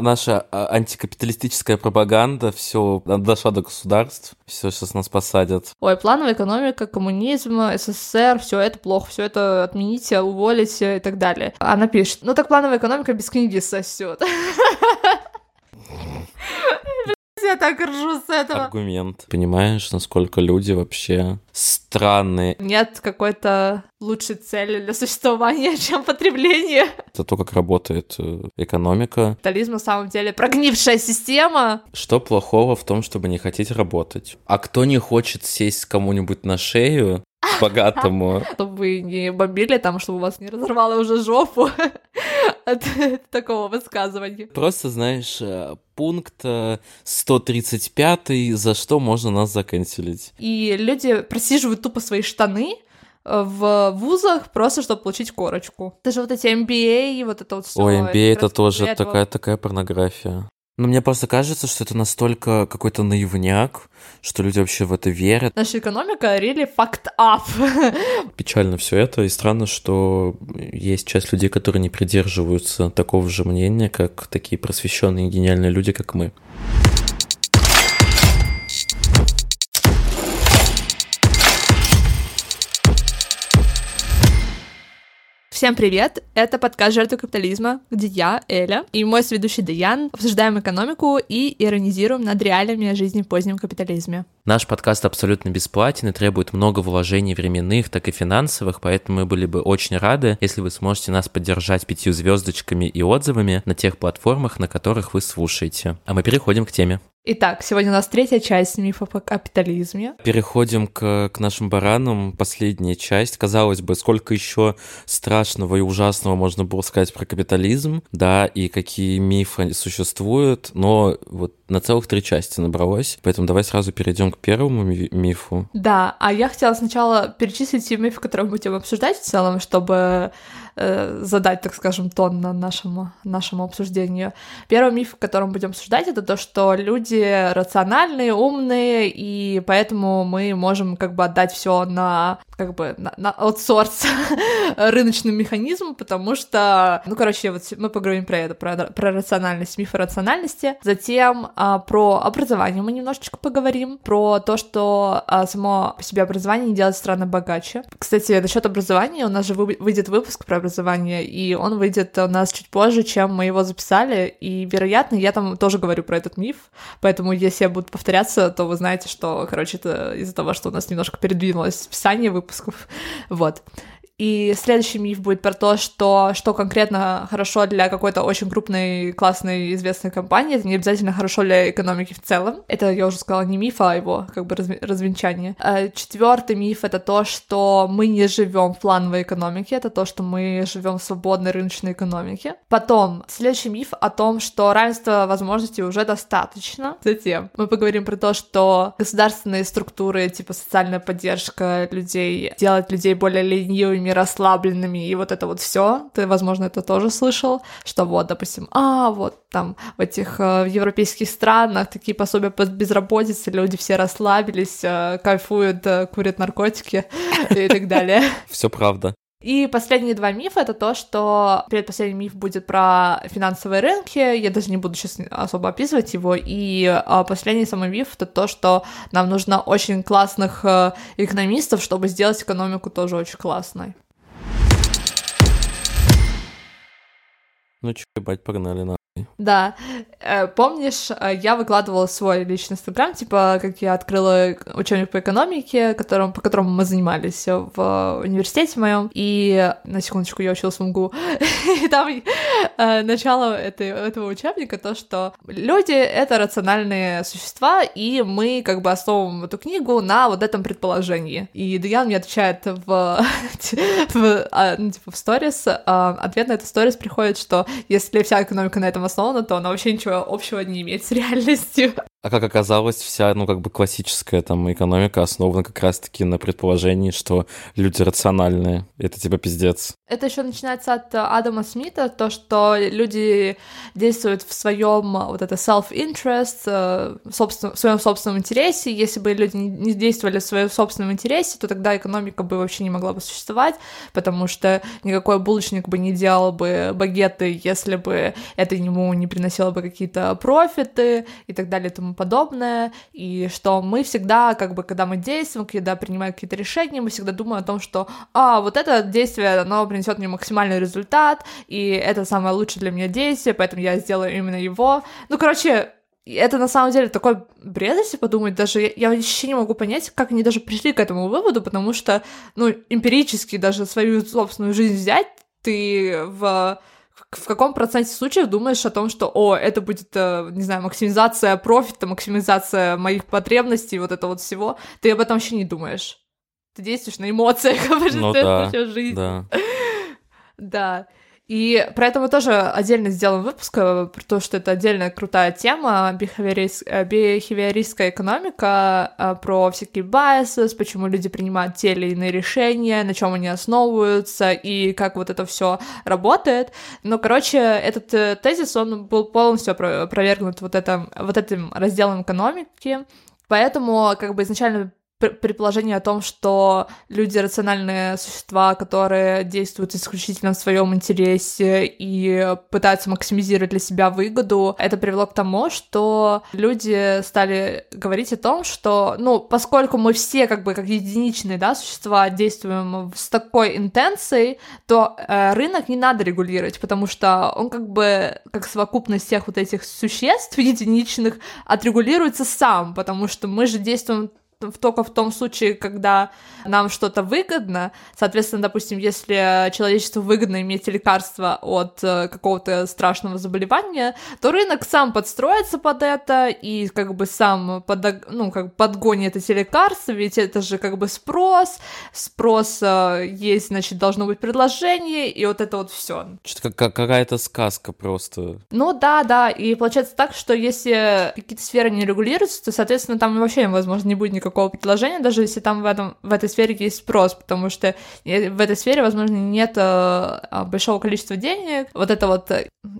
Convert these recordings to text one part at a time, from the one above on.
Наша а, антикапиталистическая пропаганда все дошла до государств, все сейчас нас посадят. Ой, плановая экономика, коммунизм, СССР, все это плохо, все это отмените, уволите и так далее. Она пишет, ну так плановая экономика без книги сосет. Я так ржу с этого. Аргумент. Понимаешь, насколько люди вообще странные. Нет какой-то лучшей цели для существования, чем потребление. Это то, как работает э, экономика. Капитализм на самом деле прогнившая система. Что плохого в том, чтобы не хотеть работать? А кто не хочет сесть кому-нибудь на шею, богатому. Чтобы вы не бомбили там, чтобы у вас не разорвало уже жопу от такого высказывания. Просто, знаешь, э, пункт 135, э, за что можно нас заканчивать. И люди просиживают тупо свои штаны, э, в вузах просто, чтобы получить корочку. Даже вот эти MBA, вот это вот все. Ой, MBA это, это тоже такая, такая порнография. Но мне просто кажется, что это настолько какой-то наивняк, что люди вообще в это верят. Наша экономика really fucked up. Печально все это, и странно, что есть часть людей, которые не придерживаются такого же мнения, как такие просвещенные и гениальные люди, как мы. Всем привет! Это подкаст «Жертвы капитализма», где я, Эля, и мой сведущий Даян обсуждаем экономику и иронизируем над реалиями жизни в позднем капитализме. Наш подкаст абсолютно бесплатен и требует много вложений временных, так и финансовых, поэтому мы были бы очень рады, если вы сможете нас поддержать пятью звездочками и отзывами на тех платформах, на которых вы слушаете. А мы переходим к теме. Итак, сегодня у нас третья часть мифов о капитализме. Переходим к, к нашим баранам. Последняя часть. Казалось бы, сколько еще страшного и ужасного можно было сказать про капитализм, да, и какие мифы существуют, но вот на целых три части набралось. Поэтому давай сразу перейдем к первому мифу. Да, а я хотела сначала перечислить те мифы, которые мы будем обсуждать в целом, чтобы Э, задать, так скажем, тон на нашему, нашему обсуждению. Первый миф, который мы будем обсуждать, это то, что люди рациональные, умные, и поэтому мы можем как бы отдать все на как бы на, на аутсорс рыночным механизмом, потому что, ну, короче, вот мы поговорим про это, про, про рациональность, миф о рациональности. Затем а, про образование мы немножечко поговорим, про то, что а, само по себе образование не делает страны богаче. Кстати, насчет образования у нас же выйдет выпуск про образование, и он выйдет у нас чуть позже, чем мы его записали, и, вероятно, я там тоже говорю про этот миф, поэтому если я буду повторяться, то вы знаете, что, короче, это из-за того, что у нас немножко передвинулось списание выпусков. Вот. И следующий миф будет про то, что что конкретно хорошо для какой-то очень крупной, классной, известной компании, это не обязательно хорошо для экономики в целом. Это, я уже сказала, не миф, а его как бы развенчание. А Четвертый миф — это то, что мы не живем в плановой экономике, это то, что мы живем в свободной рыночной экономике. Потом, следующий миф о том, что равенства возможностей уже достаточно. Затем мы поговорим про то, что государственные структуры, типа социальная поддержка людей, делают людей более ленивыми, такими расслабленными, и вот это вот все. Ты, возможно, это тоже слышал, что вот, допустим, а, вот там в этих э, европейских странах такие пособия по безработице, люди все расслабились, э, кайфуют, э, курят наркотики и так далее. Все правда. И последние два мифа — это то, что предпоследний миф будет про финансовые рынки, я даже не буду сейчас особо описывать его, и а, последний самый миф — это то, что нам нужно очень классных э, экономистов, чтобы сделать экономику тоже очень классной. Ну чё, ебать, погнали на. Да. Э, помнишь, э, я выкладывала свой личный инстаграм, типа, как я открыла учебник по экономике, которым, по которому мы занимались в университете моем, и на секундочку я училась в МГУ, и там э, начало этой, этого учебника то, что люди — это рациональные существа, и мы как бы основываем эту книгу на вот этом предположении. И Даян мне отвечает в, в, а, ну, типа, в сторис, ответ на этот сторис приходит, что если вся экономика на этом основана, то она вообще ничего общего не имеет с реальностью. А как оказалось, вся, ну, как бы классическая там экономика основана как раз-таки на предположении, что люди рациональные. Это типа пиздец. Это еще начинается от э, Адама Смита, то, что люди действуют в своем э, вот это self-interest, э, в своем собственном интересе. Если бы люди не действовали в своем собственном интересе, то тогда экономика бы вообще не могла бы существовать, потому что никакой булочник бы не делал бы багеты, если бы это ему не приносило бы какие-то профиты и так далее подобное, и что мы всегда, как бы, когда мы действуем, когда принимаем какие-то решения, мы всегда думаем о том, что, а, вот это действие, оно принесет мне максимальный результат, и это самое лучшее для меня действие, поэтому я сделаю именно его. Ну, короче, это на самом деле такой бред, если подумать, даже я, я вообще не могу понять, как они даже пришли к этому выводу, потому что, ну, эмпирически даже свою собственную жизнь взять, ты в в каком проценте случаев думаешь о том, что, о, это будет, э, не знаю, максимизация профита, максимизация моих потребностей, вот это вот всего, ты об этом вообще не думаешь. Ты действуешь на эмоциях, потому что Ну это да, вообще жизнь. да. Да. И про это мы тоже отдельно сделаем выпуск, э, про то, что это отдельная крутая тема, э, бихевиористская экономика, э, про всякие biases, почему люди принимают те или иные решения, на чем они основываются и как вот это все работает. Но, короче, этот тезис, он был полностью опровергнут вот, это, вот этим разделом экономики, Поэтому, как бы изначально предположение о том, что люди рациональные существа, которые действуют исключительно в своем интересе и пытаются максимизировать для себя выгоду, это привело к тому, что люди стали говорить о том, что, ну, поскольку мы все как бы как единичные, да, существа действуем с такой интенцией, то э, рынок не надо регулировать, потому что он как бы как совокупность всех вот этих существ единичных отрегулируется сам, потому что мы же действуем только в том случае, когда нам что-то выгодно. Соответственно, допустим, если человечеству выгодно иметь лекарство от э, какого-то страшного заболевания, то рынок сам подстроится под это и как бы сам под, ну, как подгонит эти лекарства, ведь это же как бы спрос, спрос э, есть, значит, должно быть предложение, и вот это вот все. Что-то как, какая-то сказка просто. Ну да, да, и получается так, что если какие-то сферы не регулируются, то, соответственно, там вообще, возможно, не будет никакого никакого предложения, даже если там в, этом, в этой сфере есть спрос, потому что в этой сфере, возможно, нет э, большого количества денег. Вот эта вот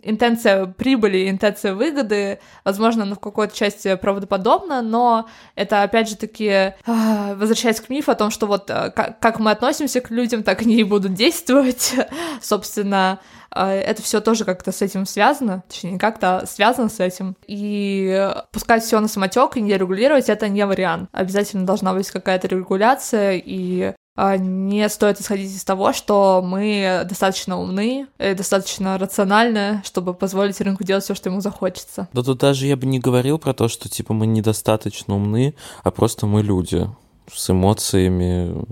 интенция прибыли, интенция выгоды, возможно, она в какой-то части правдоподобна, но это, опять же таки, возвращаясь к мифу о том, что вот э, как мы относимся к людям, так они и будут действовать, собственно, а, это все тоже как-то с этим связано, точнее, как-то связано с этим. И пускать все на самотек и не регулировать это не вариант. Обязательно должна быть какая-то регуляция, и а, не стоит исходить из того, что мы достаточно умны, достаточно рациональны, чтобы позволить рынку делать все, что ему захочется. Да тут даже я бы не говорил про то, что типа мы недостаточно умны, а просто мы люди с эмоциями,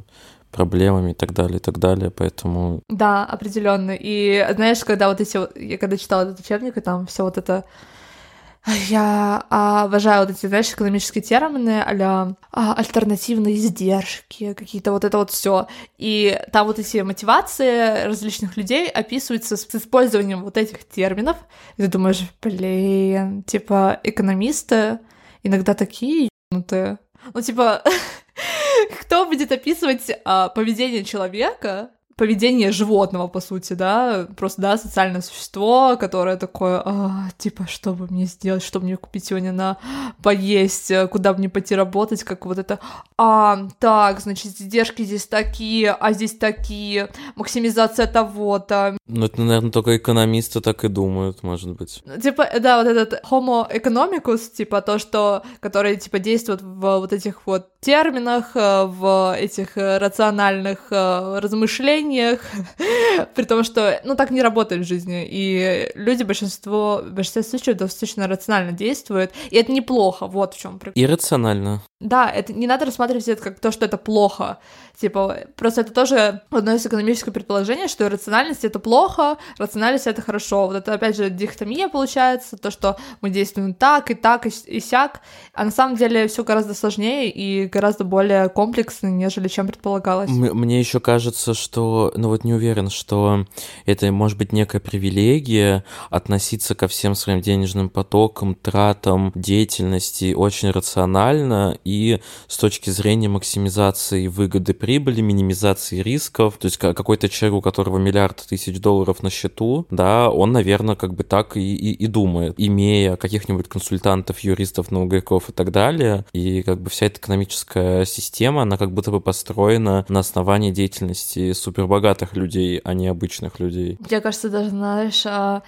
проблемами и так далее, и так далее, поэтому... Да, определенно. И знаешь, когда вот эти... Я когда читала этот учебник, и там все вот это... Я обожаю вот эти, знаешь, экономические термины а альтернативные издержки, какие-то вот это вот все. И там вот эти мотивации различных людей описываются с использованием вот этих терминов. И ты думаешь, блин, типа экономисты иногда такие ебнутые. Ну, типа, кто будет описывать а, поведение человека, поведение животного, по сути, да, просто, да, социальное существо, которое такое, а, типа, что бы мне сделать, что мне купить сегодня на поесть, куда мне пойти работать, как вот это, а, так, значит, издержки здесь такие, а здесь такие, максимизация того-то. Ну, это, наверное, только экономисты так и думают, может быть. Типа, да, вот этот homo economicus, типа, то, что, который, типа, действует в вот этих вот терминах, э, в этих э, рациональных э, размышлениях, при том, что, ну, так не работает в жизни, и люди, большинство, в большинстве случаев достаточно рационально действуют, и это неплохо, вот в чем прикол. Иррационально. Да, это не надо рассматривать это как то, что это плохо. Типа, просто это тоже одно из экономических предположений, что рациональность — это плохо, рациональность — это хорошо. Вот это, опять же, дихотомия получается, то, что мы действуем так и так и, и сяк, а на самом деле все гораздо сложнее и гораздо более комплексно, нежели чем предполагалось. Мне еще кажется, что, ну вот не уверен, что это может быть некая привилегия относиться ко всем своим денежным потокам, тратам, деятельности очень рационально и с точки зрения максимизации выгоды прибыли, минимизации рисков. То есть какой-то человек, у которого миллиард тысяч долларов на счету, да, он, наверное, как бы так и, и, и думает, имея каких-нибудь консультантов, юристов, налоговиков и так далее. И как бы вся эта экономическая система, она как будто бы построена на основании деятельности супербогатых людей, а не обычных людей. Мне кажется, даже, знаешь, а,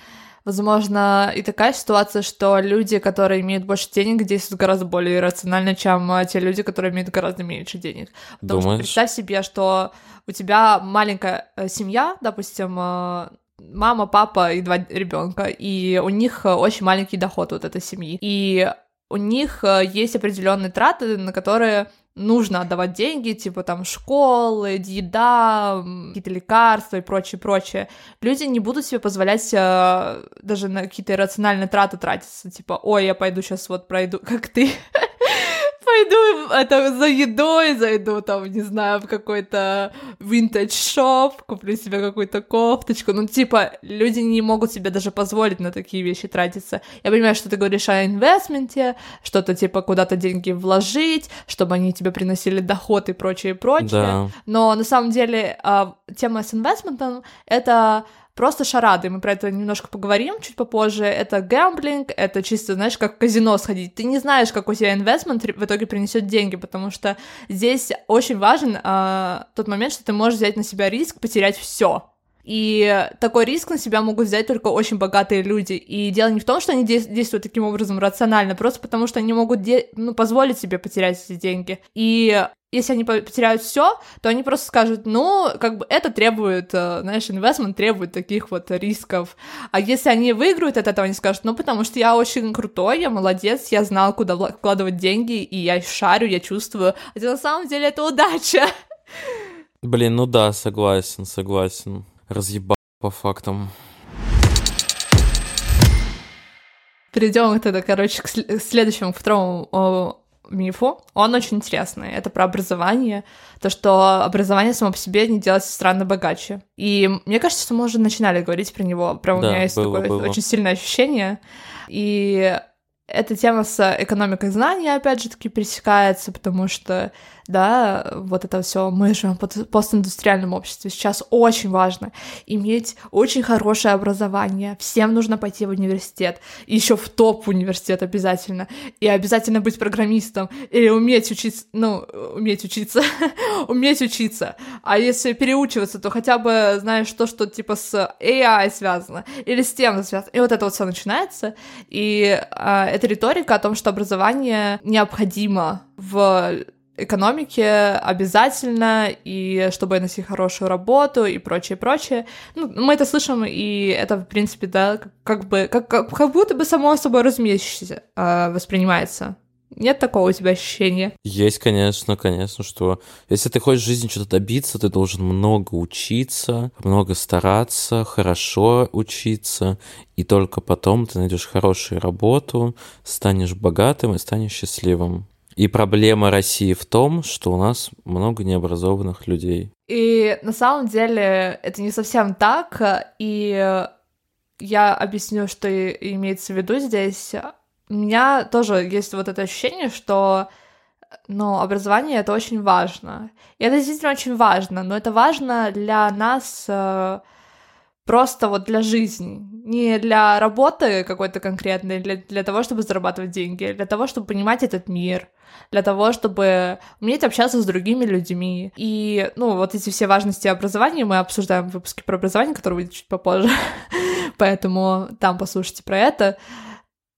возможно, и такая ситуация, что люди, которые имеют больше денег, действуют гораздо более рационально, чем а, те люди, которые имеют гораздо меньше денег. Потому Думаешь? что представь себе, что у тебя маленькая э, семья, допустим, э, мама, папа и два ребенка, и у них э, очень маленький доход вот этой семьи. И у них есть определенные траты, на которые нужно отдавать деньги, типа там школы, еда, какие-то лекарства и прочее, прочее. Люди не будут себе позволять э, даже на какие-то иррациональные траты тратиться, типа, ой, я пойду сейчас вот пройду, как ты, пойду это за едой, зайду там, не знаю, в какой-то vintage шоп, куплю себе какую-то кофточку. Ну, типа, люди не могут себе даже позволить на такие вещи тратиться. Я понимаю, что ты говоришь о инвестменте, что-то типа куда-то деньги вложить, чтобы они тебе приносили доход и прочее, прочее. Да. Но на самом деле а, тема с инвестментом — это просто шарады. Мы про это немножко поговорим чуть попозже. Это гэмблинг, это чисто, знаешь, как в казино сходить. Ты не знаешь, какой тебе инвестмент в итоге принесет деньги, потому что здесь очень важен э, тот момент, что ты можешь взять на себя риск потерять все. И такой риск на себя могут взять только очень богатые люди. И дело не в том, что они действуют таким образом рационально, просто потому что они могут ну, позволить себе потерять эти деньги. И если они потеряют все, то они просто скажут, ну, как бы это требует, э, знаешь, инвестмент требует таких вот рисков. А если они выиграют от этого, они скажут, ну, потому что я очень крутой, я молодец, я знал, куда вкладывать деньги, и я шарю, я чувствую. Хотя на самом деле это удача. Блин, ну да, согласен, согласен разъебал по фактам. Перейдем тогда, короче, к следующему, к второму мифу. Он очень интересный. Это про образование. То, что образование само по себе не делает страны богаче. И мне кажется, что мы уже начинали говорить про него. Прям да, у меня есть было, такое было. очень сильное ощущение. И эта тема с экономикой знания, опять же таки, пересекается, потому что да, вот это все, мы живем в постиндустриальном обществе. Сейчас очень важно иметь очень хорошее образование. Всем нужно пойти в университет, еще в топ университет обязательно, и обязательно быть программистом или уметь учиться, ну, уметь учиться, уметь учиться. А если переучиваться, то хотя бы знаешь то, что типа с AI связано или с тем связано. И вот это вот все начинается. И а, это риторика о том, что образование необходимо в экономике обязательно, и чтобы найти хорошую работу и прочее, прочее. Ну, мы это слышим, и это, в принципе, да, как бы, как, как, как будто бы само собой разумеющееся э, воспринимается. Нет такого у тебя ощущения? Есть, конечно, конечно, что если ты хочешь в жизни что-то добиться, ты должен много учиться, много стараться, хорошо учиться, и только потом ты найдешь хорошую работу, станешь богатым и станешь счастливым. И проблема России в том, что у нас много необразованных людей. И на самом деле это не совсем так, и я объясню, что имеется в виду здесь. У меня тоже есть вот это ощущение, что ну, образование это очень важно. И это действительно очень важно, но это важно для нас э, просто вот для жизни, не для работы какой-то конкретной, для, для того, чтобы зарабатывать деньги, а для того, чтобы понимать этот мир, для того, чтобы уметь общаться с другими людьми. И, ну, вот эти все важности образования мы обсуждаем в выпуске про образование, который выйдет чуть попозже, поэтому там послушайте про это.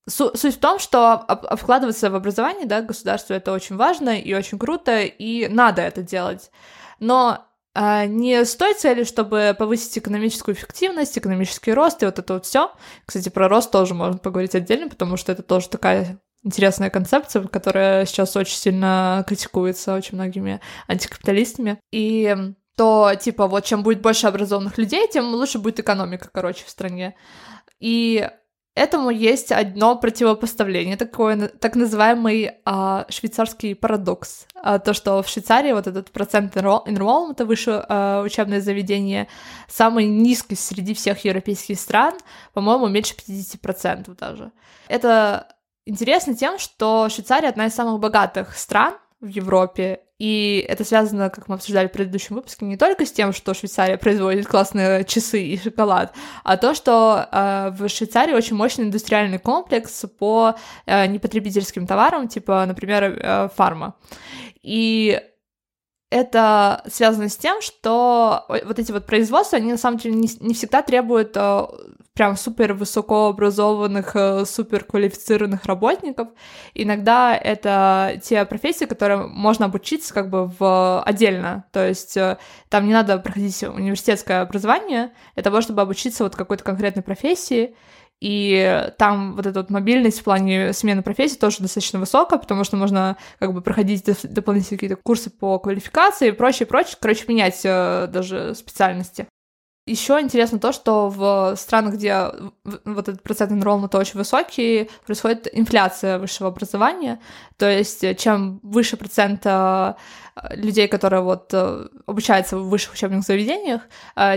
Суть в том, что вкладываться в образование, да, государству это очень важно и очень круто, и надо это делать. Но а, не с той целью, чтобы повысить экономическую эффективность, экономический рост и вот это вот все. Кстати, про рост тоже можно поговорить отдельно, потому что это тоже такая интересная концепция, которая сейчас очень сильно критикуется очень многими антикапиталистами. И то, типа, вот чем будет больше образованных людей, тем лучше будет экономика, короче, в стране. И этому есть одно противопоставление, такой так называемый а, швейцарский парадокс. А, то, что в Швейцарии вот этот процент enrollment, это высшее а, учебное заведение, самый низкий среди всех европейских стран, по-моему, меньше 50% даже. Это интересно тем, что Швейцария одна из самых богатых стран в Европе, и это связано, как мы обсуждали в предыдущем выпуске, не только с тем, что Швейцария производит классные часы и шоколад, а то, что э, в Швейцарии очень мощный индустриальный комплекс по э, непотребительским товарам, типа, например, э, фарма. И это связано с тем, что вот эти вот производства, они на самом деле не, не всегда требуют э, прям супер высокообразованных, э, супер квалифицированных работников. Иногда это те профессии, которые можно обучиться как бы в отдельно. То есть э, там не надо проходить университетское образование для того, чтобы обучиться вот какой-то конкретной профессии. И там вот эта вот мобильность в плане смены профессии тоже достаточно высокая, потому что можно как бы проходить дополнительные какие-то курсы по квалификации и прочее, прочее, короче, менять э, даже специальности. Еще интересно то, что в странах, где вот этот процент enrollment очень высокий, происходит инфляция высшего образования. То есть чем выше процент э, людей, которые вот э, обучаются в высших учебных заведениях,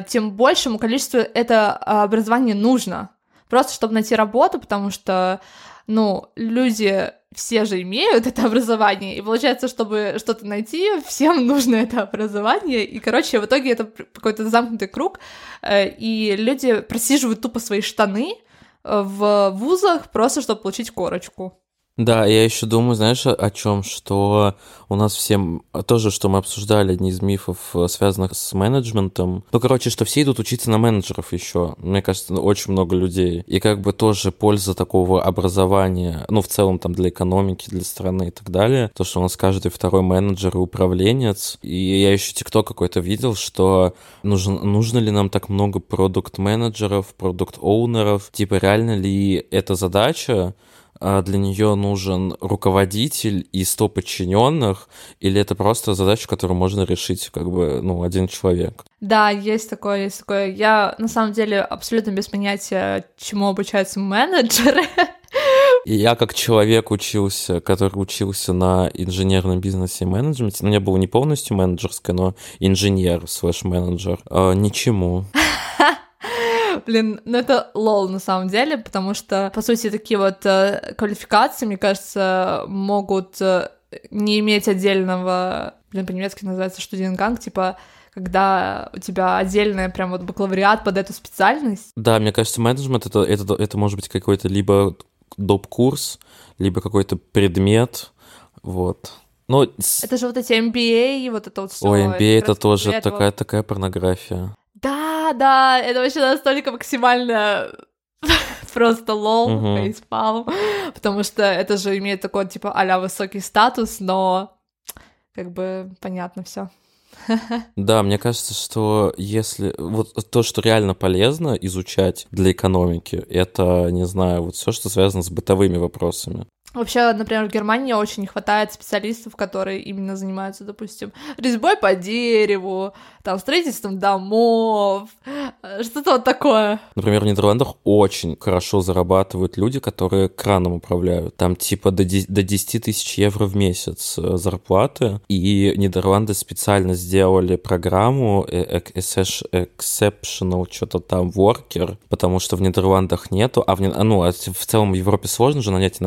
тем большему количеству это образование нужно просто чтобы найти работу, потому что, ну, люди все же имеют это образование, и получается, чтобы что-то найти, всем нужно это образование, и, короче, в итоге это какой-то замкнутый круг, э, и люди просиживают тупо свои штаны э, в вузах просто, чтобы получить корочку. Да, я еще думаю, знаешь, о чем, что у нас всем тоже, что мы обсуждали, одни из мифов, э, связанных с менеджментом. Ну, короче, что все идут учиться на менеджеров еще. Мне кажется, очень много людей. И как бы тоже польза такого образования, ну, в целом там для экономики, для страны и так далее. То, что у нас каждый второй менеджер и управленец. И я еще тикток какой-то видел, что нужен, нужно ли нам так много продукт-менеджеров, продукт-оунеров. Типа, реально ли эта задача а для нее нужен руководитель и 100 подчиненных, или это просто задача, которую можно решить как бы, ну, один человек? Да, есть такое, есть такое. Я, на самом деле, абсолютно без понятия, чему обучаются менеджеры. И я как человек учился, который учился на инженерном бизнесе и менеджменте, ну, у меня было не полностью менеджерское, но инженер слэш-менеджер, э, ничему. Блин, ну это лол на самом деле, потому что, по сути, такие вот э, квалификации, мне кажется, могут э, не иметь отдельного, блин, по-немецки называется студенганг, типа когда у тебя отдельный прям вот бакалавриат под эту специальность. Да, мне кажется, менеджмент это, это, это может быть какой-то либо доп. курс, либо какой-то предмет, вот. Но... Это же вот эти MBA и вот это вот все. Ой, MBA это, это тоже такая, такая порнография. Да, да, это вообще настолько максимально просто лол, uh-huh. фейспалм, потому что это же имеет такой, типа, а высокий статус, но как бы понятно все. Да, мне кажется, что если вот то, что реально полезно изучать для экономики, это, не знаю, вот все, что связано с бытовыми вопросами. Вообще, например, в Германии очень не хватает специалистов, которые именно занимаются, допустим, резьбой по дереву, там, строительством домов, что-то вот такое. Например, в Нидерландах очень хорошо зарабатывают люди, которые краном управляют. Там типа до 10, до 10 тысяч евро в месяц э, зарплаты. И Нидерланды специально сделали программу э, Exceptional что-то там Worker, потому что в Нидерландах нету, а в, ну, а в целом в Европе сложно же нанять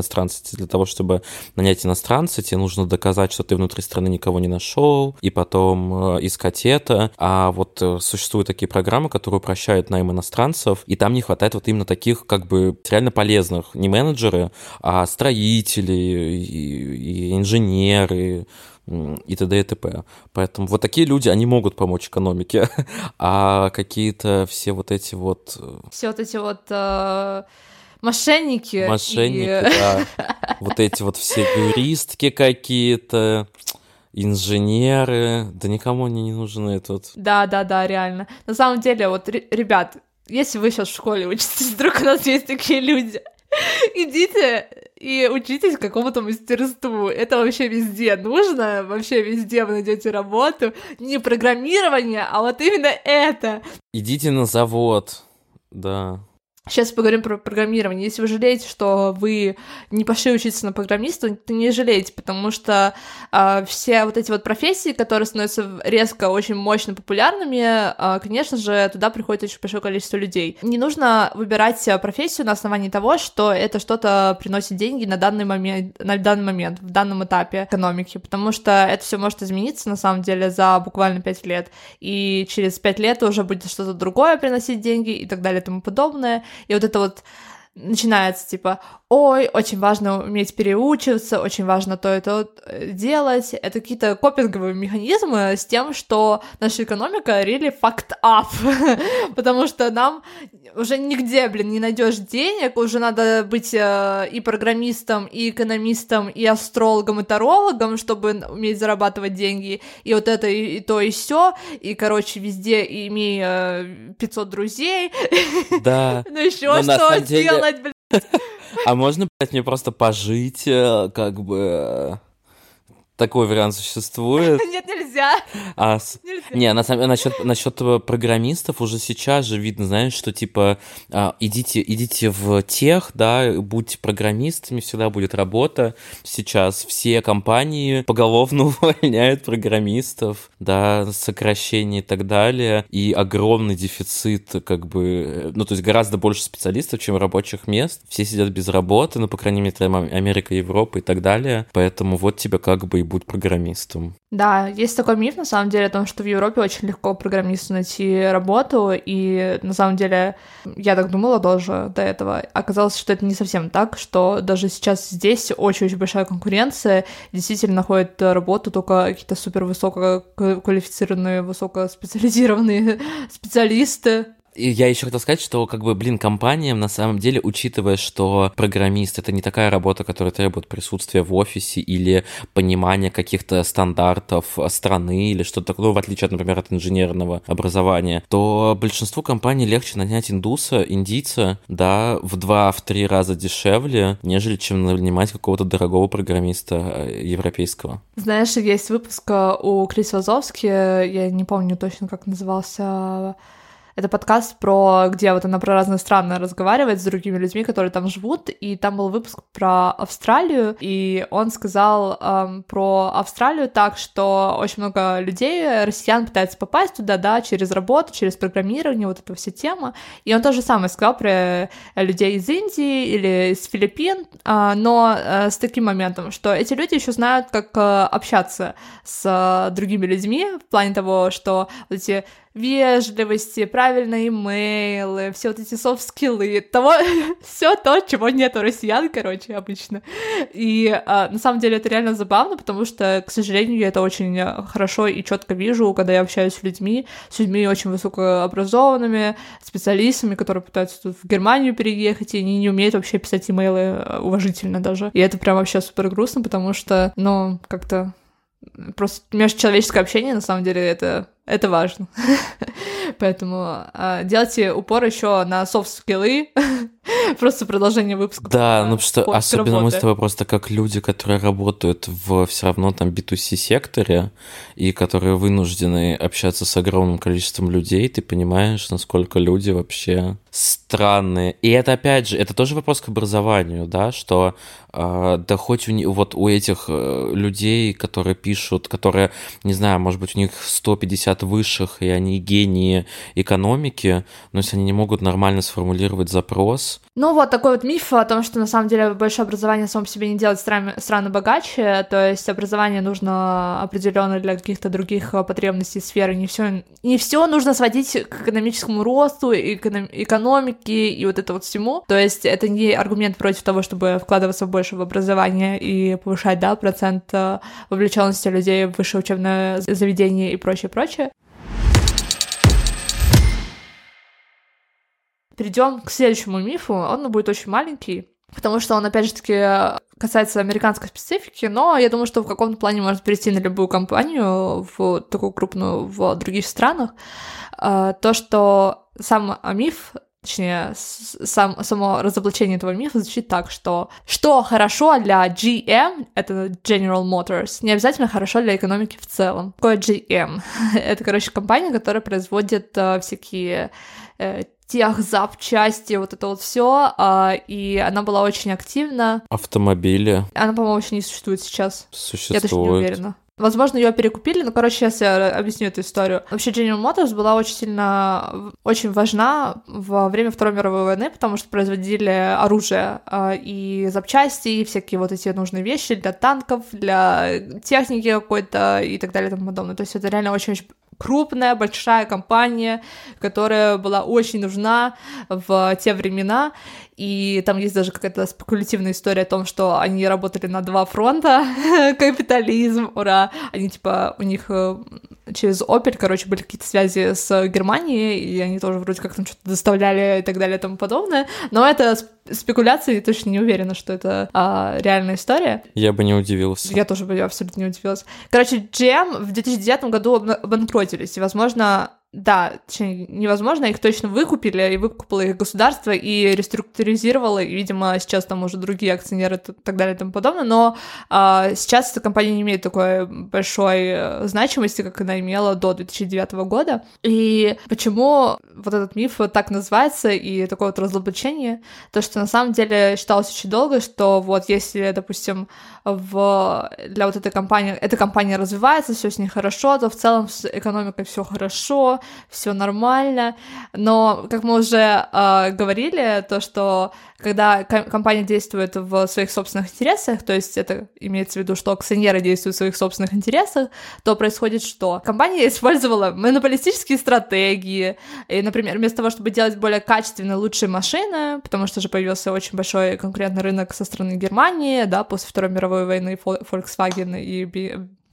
для того, чтобы нанять иностранца, тебе нужно доказать, что ты внутри страны никого не нашел, и потом э, искать это. А вот э, существуют такие программы, которые упрощают найм иностранцев, и там не хватает вот именно таких как бы реально полезных, не менеджеры, а строители и, и инженеры, и т.д. и т.п. Поэтому вот такие люди, они могут помочь экономике, а какие-то все вот эти вот... Э, все вот эти вот мошенники. Мошенники, и... да. Вот эти вот все юристки какие-то инженеры, да никому они не нужны тут. Да, да, да, реально. На самом деле, вот, ребят, если вы сейчас в школе учитесь, вдруг у нас есть такие люди, Идите и учитесь какому-то мастерству. Это вообще везде нужно, вообще везде вы найдете работу. Не программирование, а вот именно это. Идите на завод, да. Сейчас поговорим про программирование. Если вы жалеете, что вы не пошли учиться на программиста, то не жалейте, потому что э, все вот эти вот профессии, которые становятся резко очень мощно популярными, э, конечно же, туда приходит очень большое количество людей. Не нужно выбирать профессию на основании того, что это что-то приносит деньги на данный момент, на данный момент, в данном этапе экономики, потому что это все может измениться на самом деле за буквально 5 лет, и через 5 лет уже будет что-то другое приносить деньги и так далее и тому подобное. И вот это вот начинается типа, ой, очень важно уметь переучиваться, очень важно то и то э, делать. Это какие-то копинговые механизмы с тем, что наша экономика really fucked up, потому что нам уже нигде, блин, не найдешь денег, уже надо быть э, и программистом, и экономистом, и астрологом, и тарологом, чтобы уметь зарабатывать деньги, и вот это, и, и то, и все, и, короче, везде имей э, 500 друзей, да. ну еще что сделать, блин. А можно, блядь, мне просто пожить, э, как бы... Э, такой вариант существует. Нет, нельзя. А, нельзя. Не, на самом насчет, насчет э, программистов уже сейчас же видно, знаешь, что типа а, идите, идите в тех, да, будьте программистами, всегда будет работа. Сейчас все компании поголовно увольняют программистов, да, сокращение и так далее. И огромный дефицит, как бы, ну, то есть гораздо больше специалистов, чем рабочих мест. Все сидят без работы, ну, по крайней мере, Америка, Европа и так далее. Поэтому вот тебе как бы будь программистом. Да, есть такой миф, на самом деле, о том, что в Европе очень легко программисту найти работу, и на самом деле я так думала тоже до этого. Оказалось, что это не совсем так, что даже сейчас здесь очень-очень большая конкуренция, действительно находят работу только какие-то супер высококвалифицированные, высокоспециализированные специалисты, и я еще хотел сказать, что, как бы, блин, компаниям, на самом деле, учитывая, что программист — это не такая работа, которая требует присутствия в офисе или понимания каких-то стандартов страны или что-то такое, ну, в отличие, от, например, от инженерного образования, то большинству компаний легче нанять индуса, индийца, да, в два-в три раза дешевле, нежели чем нанимать какого-то дорогого программиста э, европейского. Знаешь, есть выпуск э, у Криса Вазовски, я не помню точно, как назывался это подкаст про, где вот она про разные страны разговаривает с другими людьми, которые там живут, и там был выпуск про Австралию, и он сказал эм, про Австралию так, что очень много людей, россиян, пытается попасть туда, да, через работу, через программирование, вот эта вся тема, и он то же самое сказал про людей из Индии или из Филиппин, э, но э, с таким моментом, что эти люди еще знают, как э, общаться с э, другими людьми в плане того, что вот эти вежливости, правильные имейлы, все вот эти софт-скиллы, того, все то, чего нет у россиян, короче, обычно. И а, на самом деле это реально забавно, потому что, к сожалению, я это очень хорошо и четко вижу, когда я общаюсь с людьми, с людьми очень высокообразованными, специалистами, которые пытаются тут в Германию переехать, и они не умеют вообще писать имейлы э, уважительно даже. И это прям вообще супер грустно, потому что, ну, как-то просто межчеловеческое общение, на самом деле, это это важно. Поэтому э, делайте упор еще на софт-скиллы, просто продолжение выпуска. Да, ну что особенно мы с тобой просто как люди, которые работают в все равно там B2C секторе и которые вынуждены общаться с огромным количеством людей, ты понимаешь, насколько люди вообще странные. И это опять же, это тоже вопрос к образованию, да, что э, да хоть у, вот у этих э, людей, которые пишут, которые, не знаю, может быть, у них 150 от высших, и они гении экономики, но если они не могут нормально сформулировать запрос. Ну вот такой вот миф о том, что на самом деле большое образование само по себе не делает страны, страны богаче, то есть образование нужно определенно для каких-то других э, потребностей сферы, не все, не все нужно сводить к экономическому росту, эконом, экономике и вот это вот всему, то есть это не аргумент против того, чтобы вкладываться больше в образование и повышать, да, процент э, вовлеченности людей в высшее учебное заведение и прочее, прочее, Перейдем к следующему мифу. Он будет очень маленький, потому что он, опять же таки, касается американской специфики, но я думаю, что в каком-то плане может перейти на любую компанию, в такую крупную в других странах. А, то, что сам миф точнее, сам, само разоблачение этого мифа звучит так, что что хорошо для GM, это General Motors, не обязательно хорошо для экономики в целом. Какое GM? это, короче, компания, которая производит uh, всякие uh, тех запчасти, вот это вот все, а, и она была очень активна. Автомобили. Она, по-моему, еще не существует сейчас. Существует. Я точно не уверена. Возможно, ее перекупили, но, короче, сейчас я объясню эту историю. Вообще, General Motors была очень сильно, очень важна во время Второй мировой войны, потому что производили оружие э, и запчасти, и всякие вот эти нужные вещи для танков, для техники какой-то и так далее и тому подобное. То есть это реально очень-очень крупная, большая компания, которая была очень нужна в те времена, и там есть даже какая-то спекулятивная история о том, что они работали на два фронта, капитализм, ура, они типа, у них э, через Opel, короче, были какие-то связи с Германией, и они тоже вроде как там что-то доставляли и так далее и тому подобное, но это спекуляции, точно не уверена, что это а, реальная история. Я бы не удивился. Я тоже бы абсолютно не удивилась. Короче, GM в 2009 году обанкротились, и, возможно, да, точнее, невозможно, их точно выкупили, и выкупило их государство, и реструктуризировало, и, видимо, сейчас там уже другие акционеры и так далее и тому подобное, но а, сейчас эта компания не имеет такой большой э, значимости, как она имела до 2009 года. И почему вот этот миф так называется, и такое вот разоблачение, то, что на самом деле считалось очень долго, что вот если, допустим, в, для вот этой компании, эта компания развивается, все с ней хорошо, то в целом с экономикой все хорошо, все нормально. Но, как мы уже э, говорили, то, что когда компания действует в своих собственных интересах, то есть это имеется в виду, что акционеры действуют в своих собственных интересах, то происходит что? Компания использовала монополистические стратегии, и, например, вместо того, чтобы делать более качественные, лучшие машины, потому что же появился очень большой конкурентный рынок со стороны Германии, да, после Второй мировой войны Volkswagen и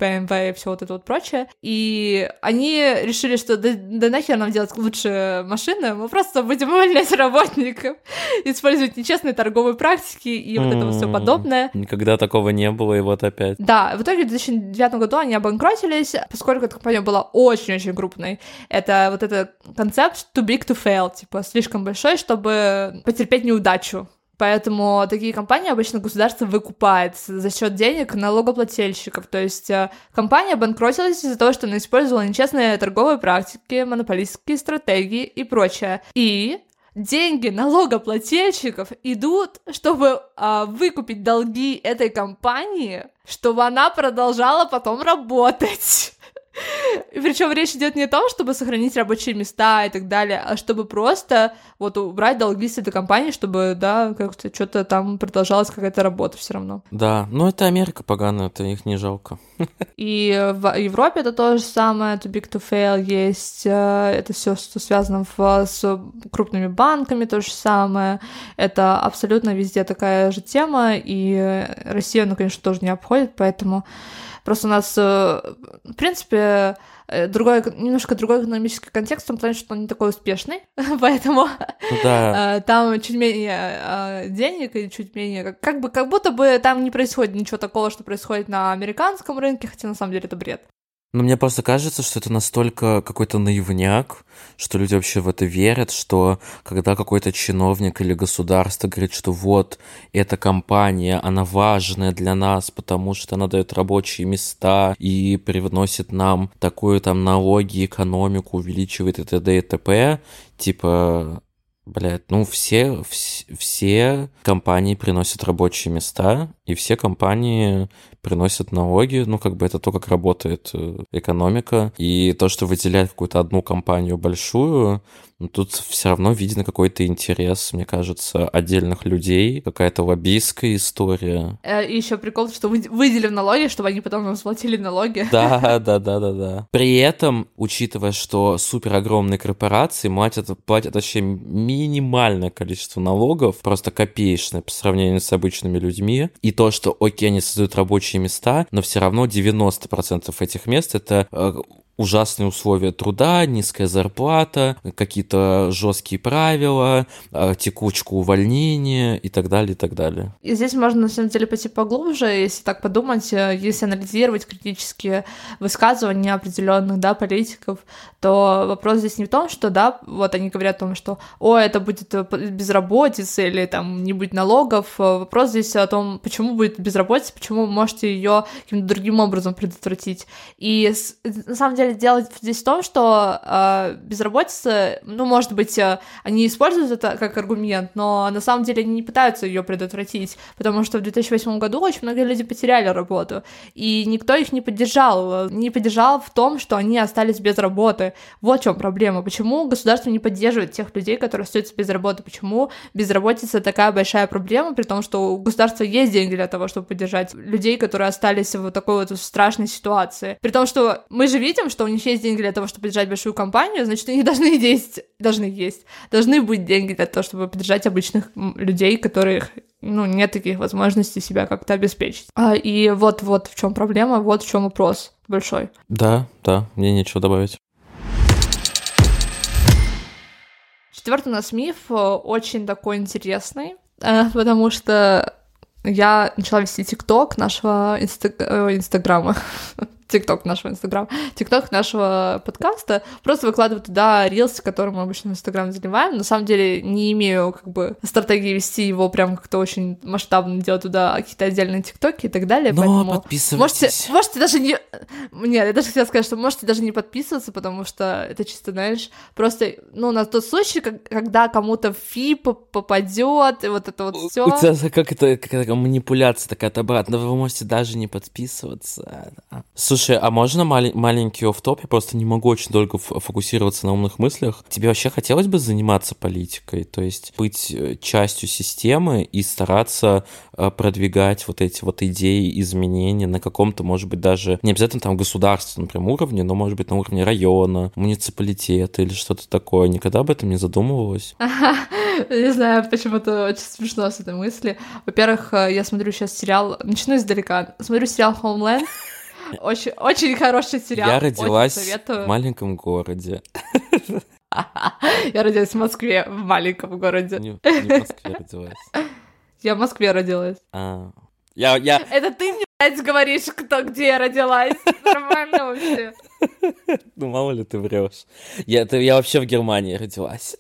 BMW и все вот это вот прочее. И они решили, что да, да нахер нам делать лучше машины, мы просто будем увольнять работников, использовать нечестные торговые практики и вот это все подобное. Никогда такого не было, и вот опять. Да, в итоге в 2009 году они обанкротились, поскольку эта компания была очень-очень крупной. Это вот этот концепт too big to fail, типа слишком большой, чтобы потерпеть неудачу. Поэтому такие компании обычно государство выкупает за счет денег налогоплательщиков. То есть э, компания банкротилась из-за того, что она использовала нечестные торговые практики, монополистские стратегии и прочее. И деньги налогоплательщиков идут, чтобы а, выкупить долги этой компании, чтобы она продолжала потом работать. Причем речь идет не о том, чтобы сохранить рабочие места и так далее, а чтобы просто вот убрать долги с этой компании, чтобы, да, как-то что-то там продолжалась какая-то работа все равно. Да, ну это Америка поганая, это их не жалко. И в Европе это то же самое, too big to fail есть, э, это все, что связано с крупными банками, то же самое, это абсолютно везде такая же тема, и Россия, ну, конечно, тоже не обходит, поэтому Просто у нас, э, в принципе, э, другой, немножко другой экономический контекст, в том плане, что он не такой успешный, поэтому ну да. Э, там чуть менее денег и чуть менее... Как бы, как будто бы там не происходит ничего такого, что происходит на американском рынке, хотя на самом деле это бред. Но мне просто кажется, что это настолько какой-то наивняк, что люди вообще в это верят, что когда какой-то чиновник или государство говорит, что вот эта компания, она важная для нас, потому что она дает рабочие места и привносит нам такую там налоги, экономику, увеличивает и т.д. и т.п., типа Блять, ну все, все, все компании приносят рабочие места, и все компании приносят налоги, ну, как бы это то, как работает э, экономика, и то, что выделяет какую-то одну компанию большую, ну, тут все равно видно какой-то интерес, мне кажется, отдельных людей, какая-то лоббистская история. Э, и еще прикол, что выделим налоги, чтобы они потом нам заплатили налоги. Да, да, да, да, да. При этом, учитывая, что супер огромные корпорации платят, платят вообще минимальное количество налогов, просто копеечное по сравнению с обычными людьми, и то, что, окей, они создают рабочие места, но все равно 90% этих мест это э, ужасные условия труда, низкая зарплата, какие-то жесткие правила, а, текучку увольнения и так далее, и так далее. И здесь можно, на самом деле, пойти поглубже, если так подумать, э, если анализировать критические высказывания определенных, да, политиков, то вопрос здесь не в том, что, да, вот они говорят о том, что, о, это будет э, безработица или там не будет налогов, вопрос здесь о том, почему будет безработица, почему вы можете ее каким-то другим образом предотвратить. И на самом деле делать здесь в том, что э, безработица, ну, может быть, э, они используют это как аргумент, но на самом деле они не пытаются ее предотвратить, потому что в 2008 году очень много людей потеряли работу, и никто их не поддержал, не поддержал в том, что они остались без работы. Вот в чем проблема. Почему государство не поддерживает тех людей, которые остаются без работы? Почему безработица такая большая проблема, при том, что у государства есть деньги для того, чтобы поддержать людей, которые остались в такой вот страшной ситуации? При том, что мы же видим, что у них есть деньги для того, чтобы поддержать большую компанию, значит, у них должны есть, должны есть, должны быть деньги для того, чтобы поддержать обычных людей, которых ну, нет таких возможностей себя как-то обеспечить. А, и вот-вот в чем проблема, вот в чем вопрос большой. Да, да, мне нечего добавить. Четвертый у нас миф э, очень такой интересный, э, потому что я начала вести ТикТок нашего инста... Э, Инстаграма. ТикТок нашего Инстаграма, ТикТок нашего подкаста, просто выкладываю туда рилсы, которые мы обычно в Инстаграме заливаем. На самом деле не имею как бы стратегии вести его прям как-то очень масштабно, делать туда какие-то отдельные ТикТоки и так далее. Но поэтому подписывайтесь. Можете, можете даже не... Нет, я даже хотела сказать, что можете даже не подписываться, потому что это чисто, знаешь, просто, ну, на тот случай, как, когда кому-то фи попадет, и вот это вот все. У тебя как это, как это манипуляция такая от обратно, вы можете даже не подписываться. Слушай, Слушай, а можно мал- маленький офф-топ? Я просто не могу очень долго фокусироваться на умных мыслях. Тебе вообще хотелось бы заниматься политикой? То есть быть э, частью системы и стараться э, продвигать вот эти вот идеи, изменения на каком-то, может быть, даже не обязательно там государственном прям уровне, но, может быть, на уровне района, муниципалитета или что-то такое. Никогда об этом не задумывалась? Не знаю, почему-то очень смешно с этой мысли. Во-первых, э, я смотрю сейчас сериал, начну издалека, смотрю сериал Homeland, очень, очень хороший сериал. Я родилась в маленьком городе. Я родилась в Москве, в маленьком городе. Не, не в Москве родилась. Я в Москве родилась. А, я, я... Это ты мне, блядь, говоришь, кто, где я родилась. Нормально вообще. Ну, мало ли ты врешь. Я, ты, я вообще в Германии родилась.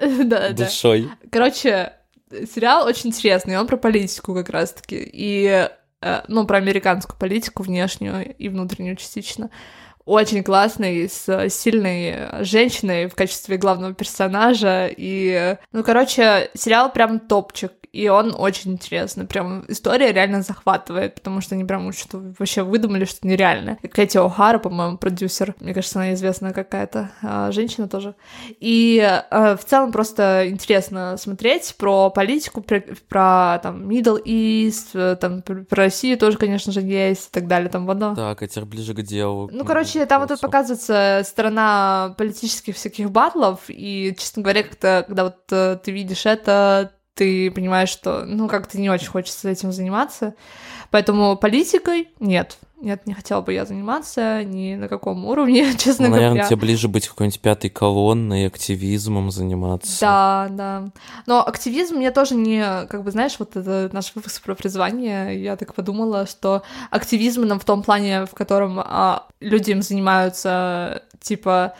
Да, Душой. Да. Короче, сериал очень интересный, он про политику как раз-таки. И ну, про американскую политику внешнюю и внутреннюю частично. Очень классный, с сильной женщиной в качестве главного персонажа. И, ну, короче, сериал прям топчик и он очень интересный. Прям история реально захватывает, потому что они прям что вообще выдумали, что нереально. Кэти О'Хара, по-моему, продюсер, мне кажется, она известная какая-то а, женщина тоже. И а, в целом просто интересно смотреть про политику, про, про там Middle East, э, там про Россию тоже, конечно же, есть и так далее, там вода. Так, а теперь ближе к делу. Ну, короче, там вот тут показывается сторона политических всяких батлов, и, честно говоря, как-то, когда вот э, ты видишь это, ты понимаешь, что, ну, как-то не очень хочется этим заниматься. Поэтому политикой нет. Нет, не хотела бы я заниматься ни на каком уровне, честно ну, говоря. Наверное, тебе ближе быть какой-нибудь пятой колонной, активизмом заниматься. Да, да. Но активизм мне тоже не, как бы, знаешь, вот это наш выпуск про призвание, я так подумала, что активизм нам в том плане, в котором а, люди им занимаются, типа,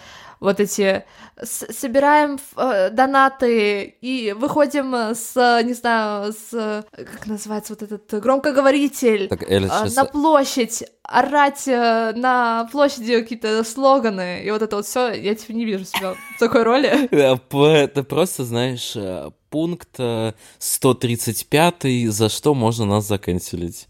вот эти собираем э, донаты и выходим с, не знаю, с, как называется вот этот громкоговоритель так, Эля, э, на площадь, орать э, на площади какие-то слоганы, и вот это вот все, я теперь не вижу себя в такой роли. Это просто, знаешь, э, пункт 135, э, за что можно нас заканчивать.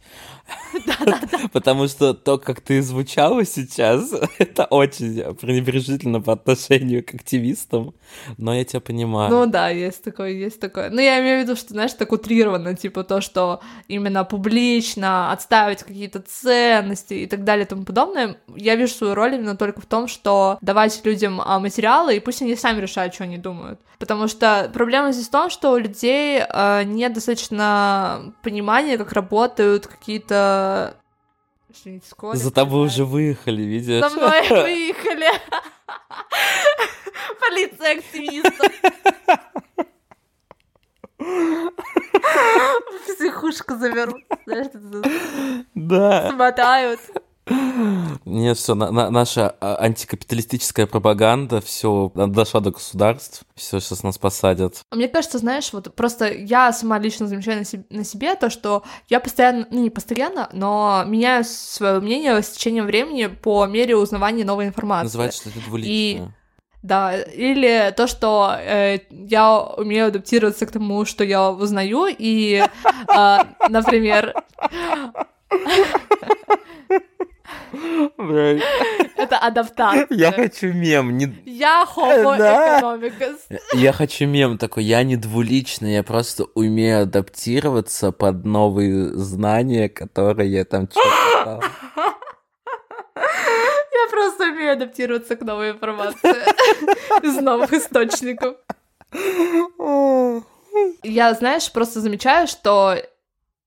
Потому что то, как ты звучала сейчас, это очень пренебрежительно по отношению к активистам, но я тебя понимаю. Ну да, есть такое, есть такое. Но я имею в виду, что, знаешь, так утрированно, типа то, что именно публично отставить какие-то ценности и так далее и тому подобное. Я вижу свою роль именно только в том, что давать людям а, материалы, и пусть они сами решают, что они думают. Потому что проблема здесь в том, что у людей э, нет достаточно понимания, как работают какие-то Извините, сколько? За тобой уже выехали, видишь? За мной выехали. Полиция активистов. Психушку заберут. Знаешь, Да. смотают. Нет, все, на, на- наша а, антикапиталистическая пропаганда, все, дошла до государств, все, сейчас нас посадят. Мне кажется, знаешь, вот просто я сама лично замечаю на себе, на себе то, что я постоянно, ну не постоянно, но меняю свое мнение с течением времени по мере узнавания новой информации. Называется, что это двуличное. Да, или то, что э, я умею адаптироваться к тому, что я узнаю, и, э, например, это адаптация. Я хочу мем, не... Я homo Да. economicus. Я хочу мем такой, я не двуличный, я просто умею адаптироваться под новые знания, которые я там читал. Я просто умею адаптироваться к новой информации из новых источников. Я, знаешь, просто замечаю, что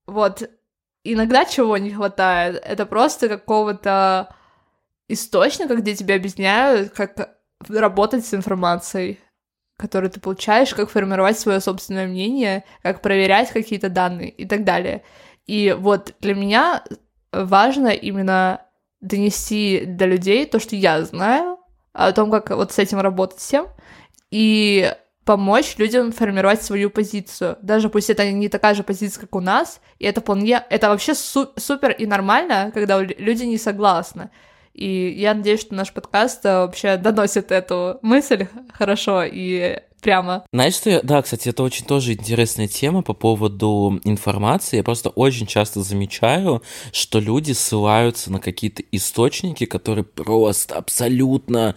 вот иногда чего не хватает, это просто какого-то источника, где тебе объясняют, как работать с информацией, которую ты получаешь, как формировать свое собственное мнение, как проверять какие-то данные и так далее. И вот для меня важно именно донести до людей то, что я знаю, о том, как вот с этим работать всем, и помочь людям формировать свою позицию. Даже пусть это не такая же позиция, как у нас, и это вполне... Это вообще су- супер и нормально, когда лю- люди не согласны. И я надеюсь, что наш подкаст э, вообще доносит эту мысль хорошо и прямо. Знаешь, что. Да, кстати, это очень тоже интересная тема по поводу информации. Я просто очень часто замечаю, что люди ссылаются на какие-то источники, которые просто абсолютно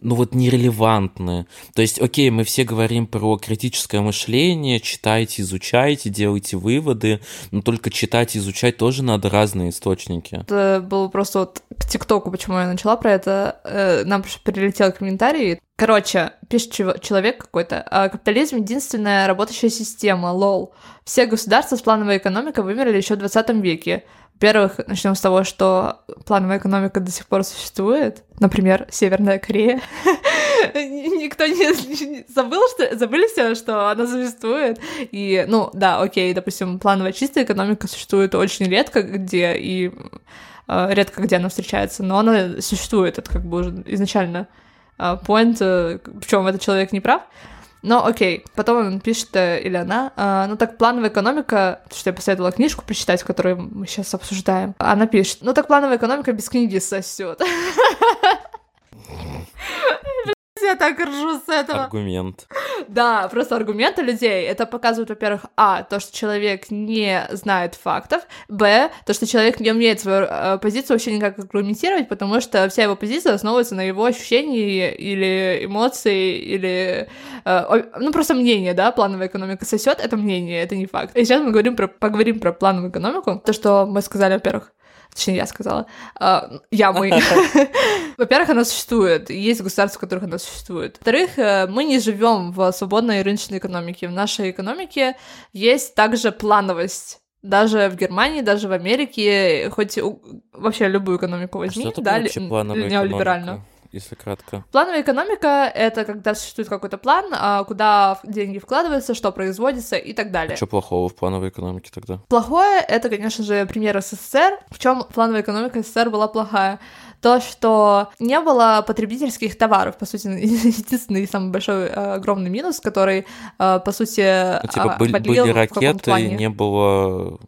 ну вот нерелевантны. То есть, окей, мы все говорим про критическое мышление, читайте, изучайте, делайте выводы, но только читать и изучать тоже надо разные источники. Это было просто вот к ТикТоку, почему я начала про это. Э, Нам прилетел комментарий. Короче, пишет человек какой-то. «А, Капитализм — единственная работающая система, лол. Все государства с плановой экономикой вымерли еще в 20 веке. Во-первых, начнем с того, что плановая экономика до сих пор существует. Например, Северная Корея. Никто не забыл, что забыли все, что она существует. И, ну, да, окей, допустим, плановая чистая экономика существует очень редко где, и э, редко где она встречается, но она существует, это как бы уже изначально поинт, в чем этот человек не прав. Но окей, потом он пишет, э, или она, э, ну так плановая экономика, что я посоветовала книжку прочитать, которую мы сейчас обсуждаем. Она пишет, ну так плановая экономика без книги сосет. Я так ржу с этого. Аргумент. Да, просто аргументы людей, это показывает, во-первых, а, то, что человек не знает фактов, б, то, что человек не умеет свою э, позицию вообще никак аргументировать, потому что вся его позиция основывается на его ощущении или эмоции, или, э, ну, просто мнение, да, плановая экономика сосет, это мнение, это не факт. И сейчас мы говорим про, поговорим про плановую экономику, то, что мы сказали, во-первых, Точнее, я сказала. А, я, мы. Во-первых, она существует. Есть государства, в которых она существует. Во-вторых, э, мы не живем в свободной рыночной экономике. В нашей экономике есть также плановость. Даже в Германии, даже в Америке, хоть у- вообще любую экономику А возьми, что такое да, неолиберальную. Если кратко? Плановая экономика — это когда существует какой-то план, а, куда деньги вкладываются, что производится и так далее. Что плохого в плановой экономике тогда? Плохое — это, конечно же, пример СССР. В чем плановая экономика СССР была плохая? То, что не было потребительских товаров, по сути, единственный самый большой э, огромный минус, который, э, по сути, Ну, типа, а, были, были ракеты, не было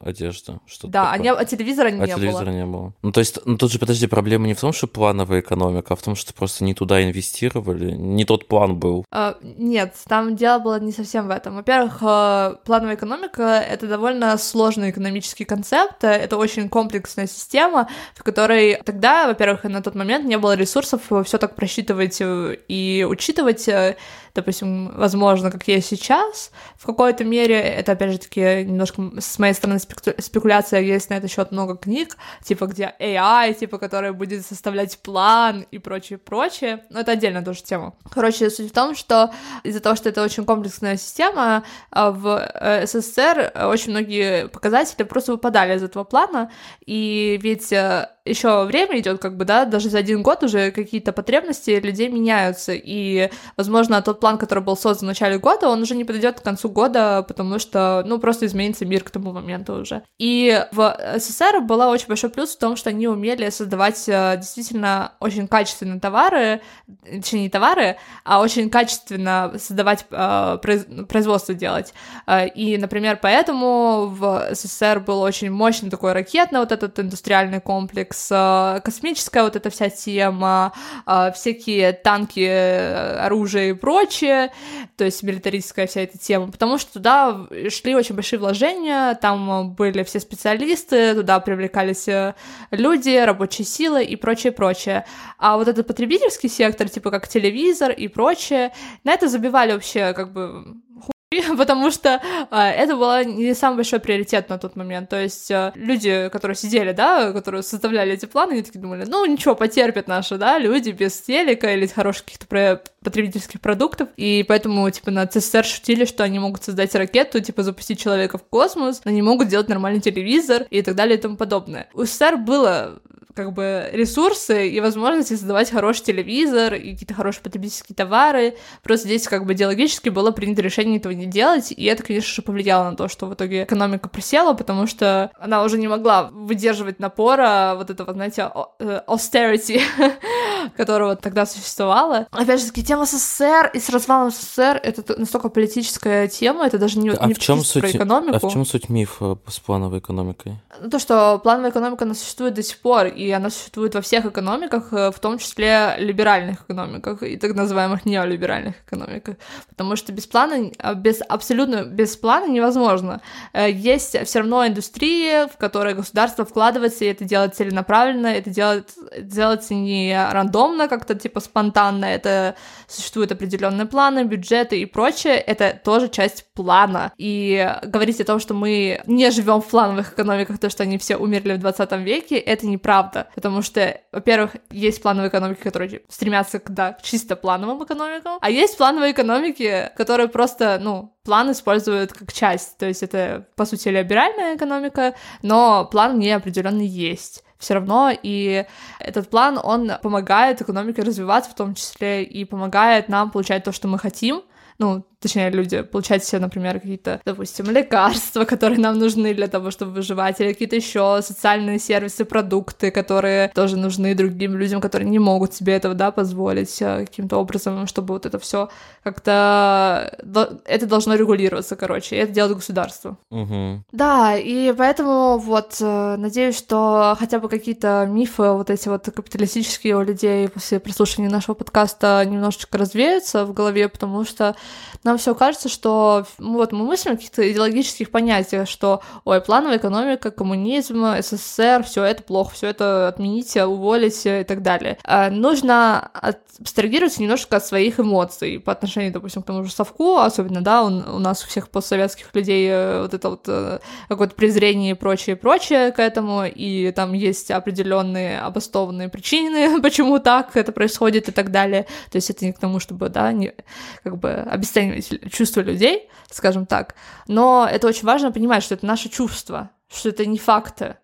одежды. Что Да, а, не- а телевизора не а было. телевизора не было. Ну, то есть, ну, тут же, подожди, проблема не в том, что плановая экономика, а в том, что просто не туда инвестировали, не тот план был. А, Нет, там дело было не совсем в этом. Во-первых, э, плановая экономика — это довольно сложный экономический концепт, э, это очень комплексная система, в которой тогда, во-первых, на тот момент не было ресурсов все так просчитывать э, и учитывать. Допустим, возможно, как есть сейчас, в какой-то мере, это, опять же таки, немножко с моей стороны спекуляция, есть на этот счет много книг, типа, где AI, типа, который будет составлять план и прочее, прочее, но это отдельная тоже тема. Короче, суть в том, что из-за того, что это очень комплексная система, а, в э, СССР очень многие показатели просто выпадали из этого плана, и ведь э, еще время идет, как бы, да, даже за один год уже какие-то потребности людей меняются, и, возможно, тот план, который был создан в начале года, он уже не подойдет к концу года, потому что, ну, просто изменится мир к тому моменту уже. И в СССР была очень большой плюс в том, что они умели создавать э, действительно очень качественные товары, точнее, не товары, а очень качественно создавать, э, производство делать. Э, и, например, поэтому в СССР был очень мощный такой ракетный вот этот индустриальный комплекс, комплекс, э, космическая вот эта вся тема, э, всякие танки, э, оружие и прочее, то есть милитаристская вся эта тема, потому что туда шли очень большие вложения, там были все специалисты, туда привлекались люди, рабочая сила и прочее, прочее. А вот этот потребительский сектор, типа как телевизор и прочее, на это забивали вообще как бы потому что а, это был не самый большой приоритет на тот момент. То есть а, люди, которые сидели, да, которые составляли эти планы, они такие думали, ну ничего, потерпят наши, да, люди без телека или хороших каких-то потребительских продуктов. И поэтому, типа, на ЦССР шутили, что они могут создать ракету, типа, запустить человека в космос, но не могут делать нормальный телевизор и так далее и тому подобное. У СССР было как бы ресурсы и возможности создавать хороший телевизор и какие-то хорошие потребительские товары. Просто здесь как бы идеологически было принято решение этого не делать, и это, конечно же, повлияло на то, что в итоге экономика просела, потому что она уже не могла выдерживать напора вот этого, знаете, э, austerity, которого тогда существовало. Опять же таки, тема СССР и с развалом СССР — это настолько политическая тема, это даже не, а не в чем суть, про экономику. А в чем суть мифа с плановой экономикой? То, что плановая экономика, она существует до сих пор, и она существует во всех экономиках, э, в том числе либеральных экономиках и так называемых неолиберальных экономиках, потому что без плана, а, без абсолютно без плана невозможно. Э, есть все равно индустрии, в которые государство вкладывается, и это делает целенаправленно, это делает, делается не рандомно, как-то типа спонтанно, это существуют определенные планы, бюджеты и прочее, это тоже часть плана. И говорить о том, что мы не живем в плановых экономиках, то, что они все умерли в 20 веке, это неправда правда. Потому что, во-первых, есть плановые экономики, которые стремятся к, да, чисто плановым экономикам, а есть плановые экономики, которые просто, ну, план используют как часть. То есть это, по сути, либеральная экономика, но план не определенный есть все равно, и этот план, он помогает экономике развиваться в том числе, и помогает нам получать то, что мы хотим, ну, точнее, люди получать себе, например, какие-то, допустим, лекарства, которые нам нужны для того, чтобы выживать, или какие-то еще социальные сервисы, продукты, которые тоже нужны другим людям, которые не могут себе этого, да, позволить э, каким-то образом, чтобы вот это все как-то... Это должно регулироваться, короче, и это делает государство. Угу. Да, и поэтому вот э, надеюсь, что хотя бы какие-то мифы вот эти вот капиталистические у людей после прослушивания нашего подкаста немножечко развеются в голове, потому что нам все кажется, что вот мы мыслим о каких-то идеологических понятиях, что, ой, плановая экономика, коммунизм, СССР, все это плохо, все это отмените, уволите и так далее. А нужно абстрагироваться немножко от своих эмоций по отношению, допустим, к тому же совку, особенно, да, он, у нас у всех постсоветских людей э, вот это вот э, какое-то презрение и прочее, прочее к этому, и там есть определенные обоснованные причины, почему так это происходит и так далее. То есть это не к тому, чтобы, да, не, как бы обесценивать чувства людей, скажем так, но это очень важно понимать, что это наши чувства, что это не факты,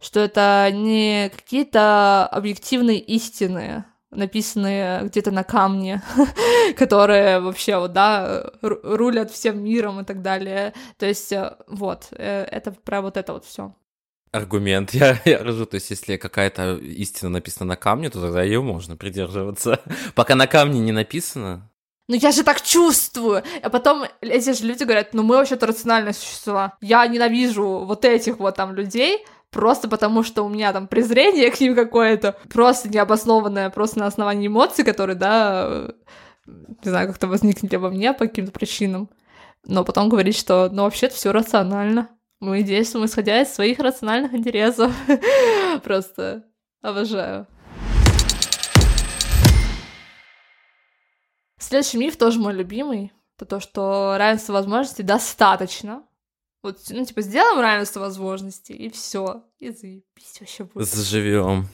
что это не какие-то объективные истины, написанные где-то на камне, которые вообще вот, да, рулят всем миром и так далее. То есть э, вот, э, это про вот это вот все. Аргумент, я, я рожу, то есть если какая-то истина написана на камне, то тогда ее можно придерживаться. Пока на камне не написано, ну я же так чувствую. А потом эти же люди говорят, ну мы вообще-то рациональные существа. Я ненавижу вот этих вот там людей, просто потому что у меня там презрение к ним какое-то, просто необоснованное, просто на основании эмоций, которые, да, не знаю, как-то возникли во мне по каким-то причинам. Но потом говорить, что, ну, вообще-то все рационально. Мы действуем, исходя из своих рациональных интересов. Просто обожаю. Следующий миф тоже мой любимый. Это то, что равенство возможностей достаточно. Вот, ну, типа, сделаем равенство возможностей, и все. И заебись вообще будет. Заживем.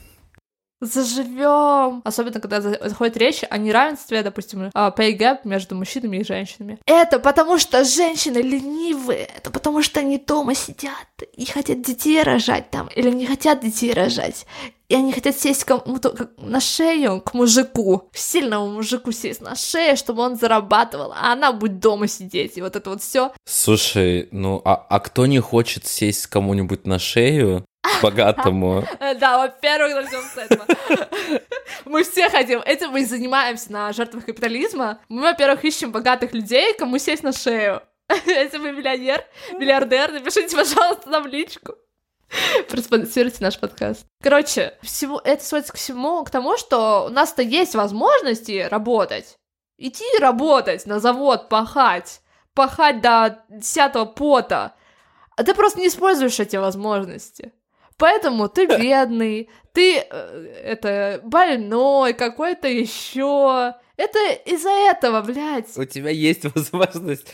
Заживем. Особенно, когда заходит речь о неравенстве, допустим, pay gap между мужчинами и женщинами. Это потому, что женщины ленивые. Это потому, что они дома сидят и хотят детей рожать там. Или не хотят детей рожать. И они хотят сесть кому-то на шею к мужику, сильному мужику сесть на шею, чтобы он зарабатывал, а она будет дома сидеть, и вот это вот все. Слушай, ну а, а кто не хочет сесть кому-нибудь на шею, богатому. Да, во-первых, начнем с этого. Мы все хотим, этим мы и занимаемся на жертвах капитализма. Мы, во-первых, ищем богатых людей, кому сесть на шею. Если вы миллионер, миллиардер, напишите, пожалуйста, нам личку. Проспонсируйте наш подкаст. Короче, всего, это сводится к всему, к тому, что у нас-то есть возможности работать. Идти работать на завод, пахать, пахать до десятого пота. А ты просто не используешь эти возможности. Поэтому ты бедный, ты э, это больной, какой-то еще. Это из-за этого, блядь. У тебя есть возможность.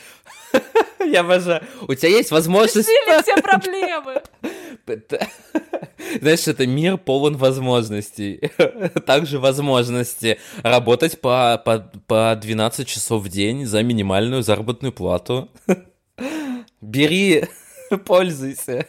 Я обожаю. У тебя есть возможность... Решили все проблемы. Знаешь, это мир полон возможностей. Также возможности работать по, по, по 12 часов в день за минимальную заработную плату. Бери, пользуйся.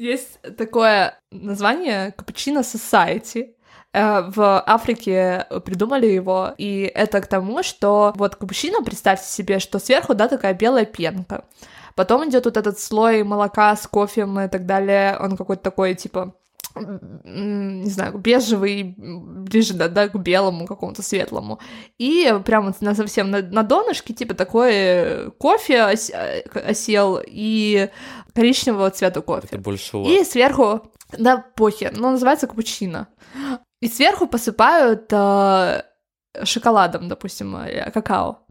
Есть такое название Капучино Society. Э, в Африке придумали его, и это к тому, что вот капучино, представьте себе, что сверху, да, такая белая пенка. Потом идет вот этот слой молока с кофе и так далее, он какой-то такой, типа, не знаю, бежевый, ближе да, да, к белому какому-то светлому. И прямо на совсем на, на донышке, типа, такой кофе ос, э, осел и коричневого цвета кофе. Это больше И сверху, да, похер, но называется капучино. И сверху посыпают э, шоколадом, допустим, э, какао.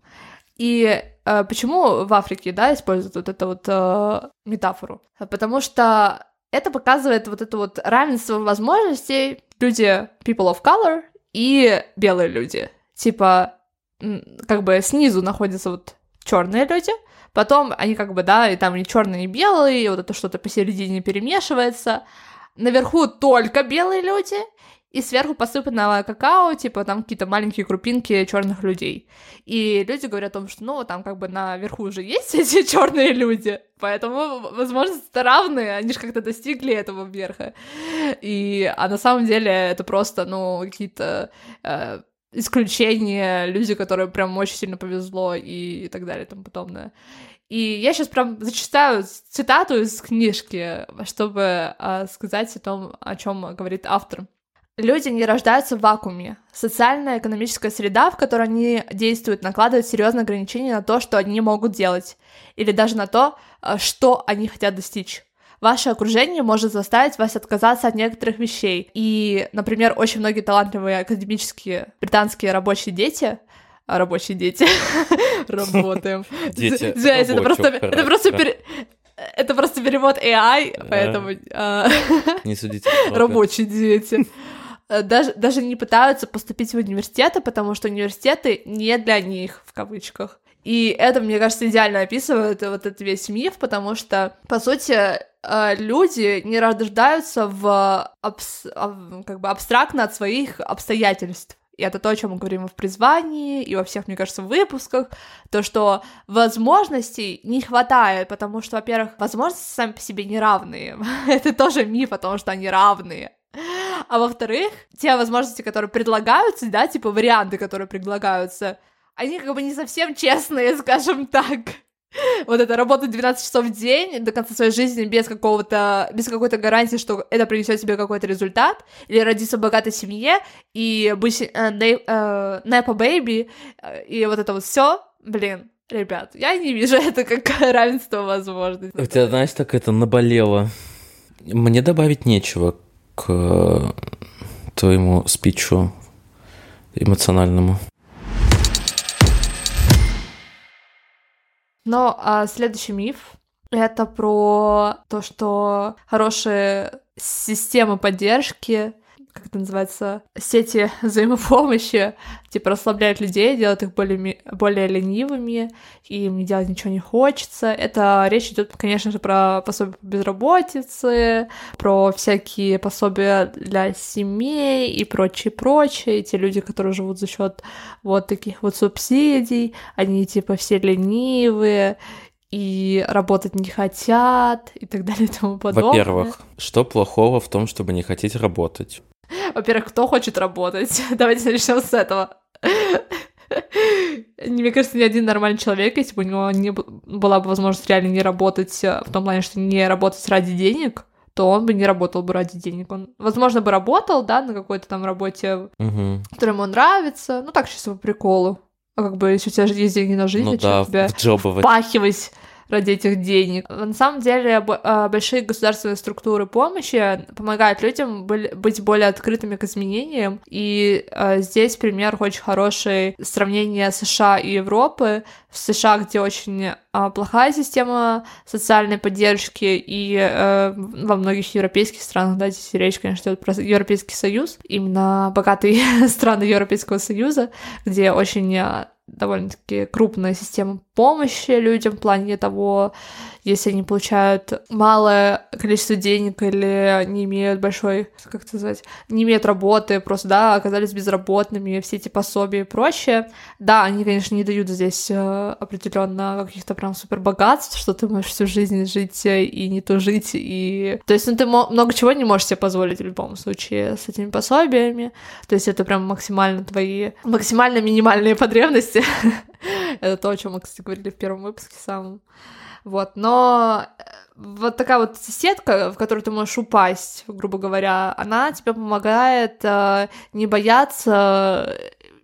И э, почему в Африке, да, используют вот эту вот э, метафору? Потому что это показывает вот это вот равенство возможностей люди people of color и белые люди. Типа, как бы снизу находятся вот черные люди, потом они как бы, да, и там и черные, и белые, и вот это что-то посередине перемешивается. Наверху только белые люди, и сверху посыпанного какао, типа там какие-то маленькие крупинки черных людей. И люди говорят о том, что ну там как бы наверху уже есть эти черные люди, поэтому возможности равные, они же как-то достигли этого верха. И а на самом деле это просто ну какие-то э, исключения, люди, которым прям очень сильно повезло и, и так далее и тому подобное. И я сейчас прям зачитаю цитату из книжки, чтобы э, сказать о том, о чем говорит автор. Люди не рождаются в вакууме. Социальная и экономическая среда, в которой они действуют, накладывает серьезные ограничения на то, что они могут делать, или даже на то, э, что они хотят достичь. Ваше окружение может заставить вас отказаться от некоторых вещей. И, например, очень многие талантливые академические британские рабочие дети а, рабочие дети работаем. Дети. Это просто, это просто это просто перевод AI, поэтому... А, не судите. Рабочие дети. Э, даже, даже не пытаются поступить в университеты, потому что университеты не для них, в кавычках. И это, мне кажется, идеально описывает вот этот весь миф, потому что, по сути, э, люди не рождаются в абс... как бы абстрактно от своих обстоятельств. И это то, о чем мы говорим в призвании, и во всех, мне кажется, выпусках, то, что возможностей не хватает, потому что, во-первых, возможности сами по себе не равные. это тоже миф о том, что они равные. А во-вторых, те возможности, которые предлагаются, да, типа варианты, которые предлагаются, они как бы не совсем честные, скажем так. Вот это работать 12 часов в день до конца своей жизни без какого-то, без какой-то гарантии, что это принесет тебе какой-то результат, или родиться в богатой семье и быть э, непо бэйби, э, и вот это вот все, блин, ребят, я не вижу это как равенство возможностей. У тебя, знаешь, так это наболело. Мне добавить нечего к твоему спичу эмоциональному. Но а следующий миф это про то, что хорошие системы поддержки как это называется, сети взаимопомощи, типа расслабляют людей, делают их более, более ленивыми, и им делать ничего не хочется. Это речь идет, конечно же, про пособия по безработице, про всякие пособия для семей и прочее-прочее. Те люди, которые живут за счет вот таких вот субсидий, они типа все ленивые, и работать не хотят и так далее и тому подобное. Во-первых, что плохого в том, чтобы не хотеть работать? Во-первых, кто хочет работать? Давайте начнем с этого. Мне кажется, ни один нормальный человек, если бы у него не была бы возможность реально не работать, э, в том плане, что не работать ради денег, то он бы не работал бы ради денег. Он, возможно, бы работал, да, на какой-то там работе, угу. которая ему нравится. Ну, так, чисто по приколу. А как бы, если у тебя есть деньги на жизнь, ну, да, тебя впахивать ради этих денег. На самом деле а, большие государственные структуры помощи помогают людям быть более открытыми к изменениям, и а, здесь пример очень хороший сравнение США и Европы. В США, где очень а, плохая система социальной поддержки, и во многих европейских странах, да, здесь речь, конечно, идет про Европейский Союз, именно богатые страны Европейского Союза, где очень довольно-таки крупная система помощи людям в плане того, если они получают малое количество денег или не имеют большой, как это назвать, не имеют работы, просто, да, оказались безработными, все эти пособия и прочее. Да, они, конечно, не дают здесь э, определенно каких-то прям супер богатств, что ты можешь всю жизнь жить и не то жить, и... То есть, ну, ты много чего не можешь себе позволить в любом случае с этими пособиями, то есть это прям максимально твои, максимально минимальные потребности. Это то, о чем мы, кстати, говорили в первом выпуске самом. Вот, но э, вот такая вот сетка, в которую ты можешь упасть, грубо говоря, она тебе помогает э, не бояться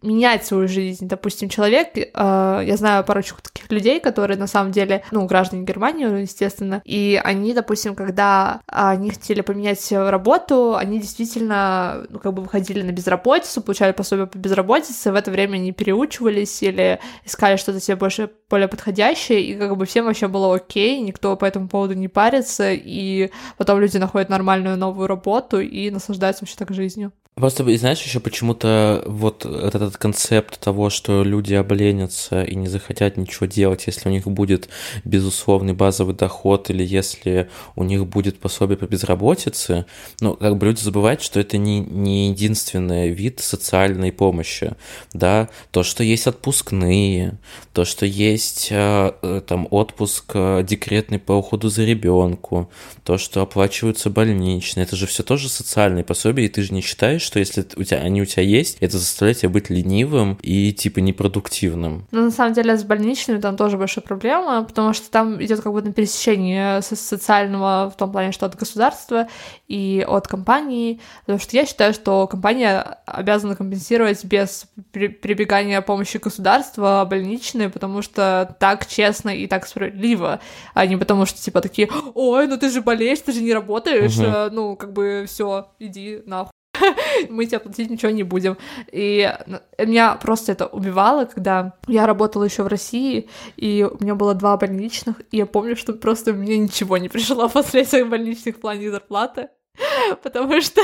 менять свою жизнь. Допустим, человек, э, я знаю парочку таких людей, которые на самом деле, ну, граждане Германии, естественно, и они, допустим, когда они хотели поменять работу, они действительно, ну, как бы выходили на безработицу, получали пособие по безработице, в это время они переучивались или искали что-то себе больше, более подходящее, и как бы всем вообще было окей, никто по этому поводу не парится, и потом люди находят нормальную новую работу и наслаждаются вообще так жизнью. Просто, знаешь, еще почему-то вот этот концепт того, что люди обленятся и не захотят ничего делать, если у них будет безусловный базовый доход или если у них будет пособие по безработице, ну, как бы люди забывают, что это не, не единственный вид социальной помощи, да, то, что есть отпускные, то, что есть э, э там отпуск э, декретный по уходу за ребенку, то, что оплачиваются больничные, это же все тоже социальные пособия, и ты же не считаешь, что если у тебя, они у тебя есть, это заставляет тебя быть ленивым и типа непродуктивным. Ну, на самом деле, с больничными там тоже большая проблема, потому что там идет как бы на пересечение социального в том плане, что от государства и от компании, потому что я считаю, что компания обязана компенсировать без прибегания помощи государства больничные, потому что так честно и так справедливо, а не потому что типа такие, ой, ну ты же болеешь, ты же не работаешь, угу. ну как бы все, иди нахуй. мы тебе платить ничего не будем. И ну, меня просто это убивало, когда я работала еще в России, и у меня было два больничных, и я помню, что просто мне ничего не пришло после этих больничных в плане зарплаты, потому что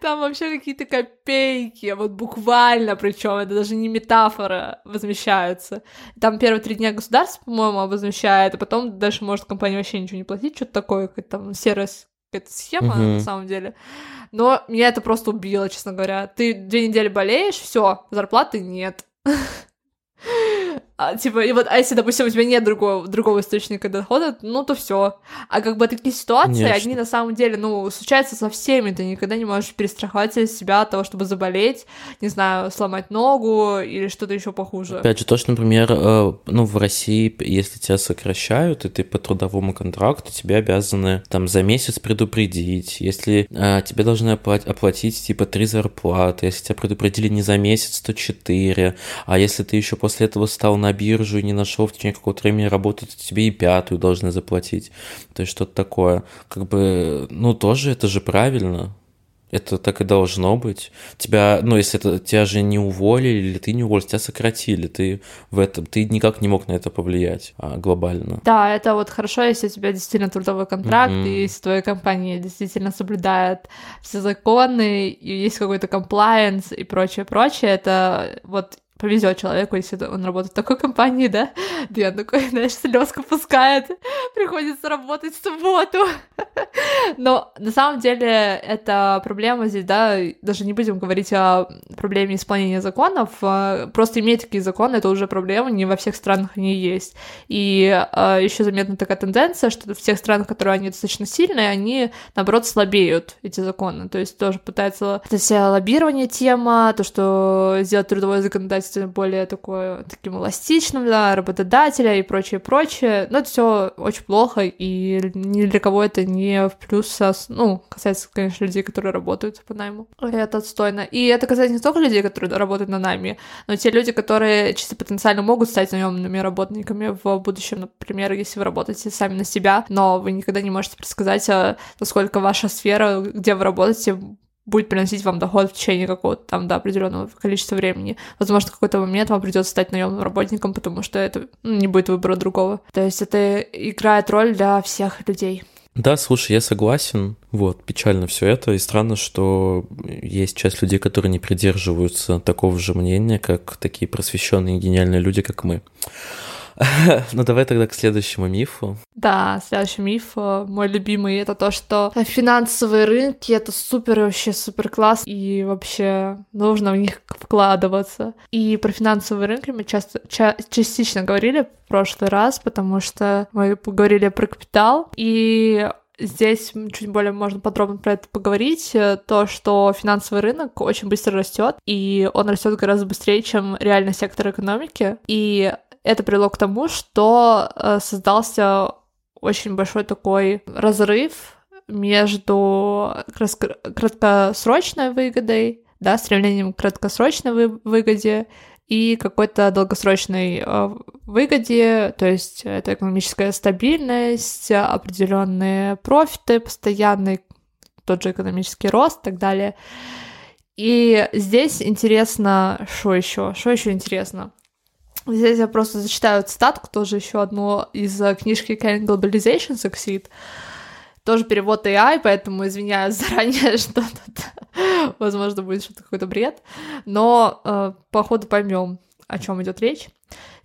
там вообще какие-то копейки, вот буквально, причем это даже не метафора, возмещаются. Там первые три дня государство, по-моему, возмещает, а потом дальше может компания вообще ничего не платить, что-то такое, как там сервис, какая-то схема uh-huh. на самом деле. Но меня это просто убило, честно говоря. Ты две недели болеешь, все, зарплаты нет. А, типа, и вот, а если, допустим, у тебя нет другого, другого источника дохода, ну, то все. А как бы такие ситуации, Конечно. они на самом деле, ну, случаются со всеми, ты никогда не можешь перестраховать себя от того, чтобы заболеть, не знаю, сломать ногу или что-то еще похуже. Опять же, то, что, например, э, ну, в России, если тебя сокращают, и ты по трудовому контракту, тебе обязаны там за месяц предупредить, если э, тебе должны оплатить, оплатить типа три зарплаты, если тебя предупредили не за месяц, то четыре, а если ты еще после этого стал на биржу и не нашел в течение какого-то времени работу, то тебе и пятую должны заплатить. То есть что-то такое. Как бы, ну, тоже это же правильно. Это так и должно быть. Тебя, ну, если это, тебя же не уволили, или ты не уволился, тебя сократили, ты в этом, ты никак не мог на это повлиять а, глобально. Да, это вот хорошо, если у тебя действительно трудовой контракт, mm-hmm. и если твоя компания действительно соблюдает все законы, и есть какой-то комплайенс и прочее, прочее, это вот повезет человеку, если он работает в такой компании, да, где он такой, знаешь, слезку пускает, приходится работать в субботу. Но на самом деле это проблема здесь, да, даже не будем говорить о проблеме исполнения законов, а просто иметь такие законы, это уже проблема, не во всех странах они есть. И а, еще заметна такая тенденция, что в тех странах, которые они достаточно сильные, они, наоборот, слабеют, эти законы. То есть тоже пытаются... Это вся лоббирование тема, то, что сделать трудовое законодательство законодательство более такое, таким эластичным для работодателя и прочее, прочее. Но это все очень плохо, и ни для кого это не в плюс, а ну, касается, конечно, людей, которые работают по найму. Это отстойно. И это касается не только людей, которые работают на найме, но те люди, которые чисто потенциально могут стать наемными работниками в будущем, например, если вы работаете сами на себя, но вы никогда не можете предсказать, а, насколько ваша сфера, где вы работаете, будет приносить вам доход в течение какого-то там, до определенного количества времени. Возможно, в какой-то момент вам придется стать наемным работником, потому что это ну, не будет выбора другого. То есть это играет роль для всех людей. Да, слушай, я согласен. Вот, печально все это. И странно, что есть часть людей, которые не придерживаются такого же мнения, как такие просвещенные гениальные люди, как мы. Ну давай тогда к следующему мифу. Да, следующий миф, э, мой любимый, это то, что финансовые рынки — это супер вообще супер класс, и вообще нужно в них вкладываться. И про финансовые рынки мы часто, ча- частично говорили в прошлый раз, потому что мы поговорили про капитал, и Здесь чуть более можно подробно про это поговорить. Э, то, что финансовый рынок очень быстро растет, и он растет гораздо быстрее, чем реальный сектор экономики. И это привело к тому, что э, создался очень большой такой разрыв между краткосрочной выгодой, да, стремлением к краткосрочной выгоде и какой-то долгосрочной э, выгоде, то есть это экономическая стабильность, определенные профиты, постоянный тот же экономический рост и так далее. И здесь интересно, что еще? Что еще интересно? Здесь я просто зачитаю цитатку, тоже еще одну из э, книжки Can Globalization Succeed. Тоже перевод AI, поэтому извиняюсь заранее, что тут, возможно, будет что-то какой-то бред. Но э, по ходу поймем, о чем идет речь.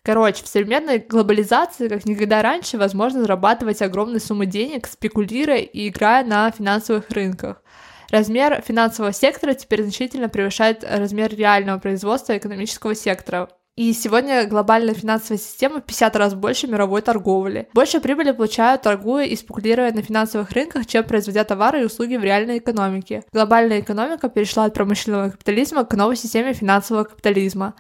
Короче, в современной глобализации, как никогда раньше, возможно зарабатывать огромные суммы денег, спекулируя и играя на финансовых рынках. Размер финансового сектора теперь значительно превышает размер реального производства экономического сектора. И сегодня глобальная финансовая система в 50 раз больше мировой торговли. Больше прибыли получают, торгуя и спекулируя на финансовых рынках, чем производя товары и услуги в реальной экономике. Глобальная экономика перешла от промышленного капитализма к новой системе финансового капитализма.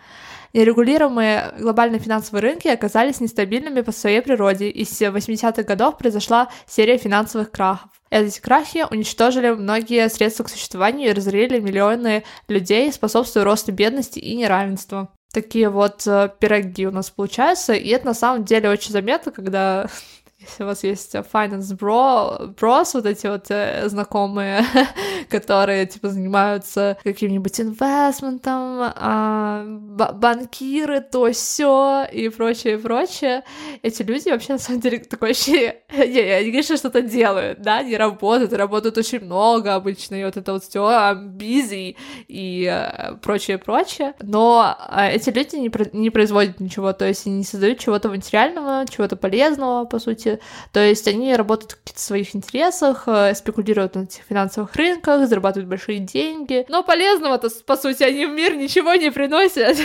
Нерегулируемые глобальные финансовые рынки оказались нестабильными по своей природе, и с 80-х годов произошла серия финансовых крахов. Эти крахи уничтожили многие средства к существованию и разорили миллионы людей, способствуя росту бедности и неравенства такие вот э, пироги у нас получаются, и это на самом деле очень заметно, когда если у вас есть finance bro, bros, вот эти вот э, знакомые, которые, типа, занимаются каким-нибудь инвестментом, а, банкиры, то все и прочее, прочее, эти люди вообще, на самом деле, такое вообще, не, они, конечно, что-то делают, да, они работают, работают очень много обычно, и вот это вот все busy и э, прочее, прочее, но э, эти люди не, не производят ничего, то есть они не создают чего-то материального, чего-то полезного, по сути, то есть они работают в каких-то своих интересах, э, спекулируют на этих финансовых рынках, зарабатывают большие деньги. Но полезного-то, по сути, они в мир ничего не приносят,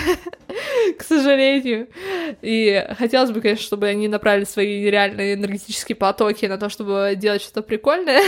к сожалению. И хотелось бы, конечно, чтобы они направили свои реальные энергетические потоки на то, чтобы делать что-то прикольное.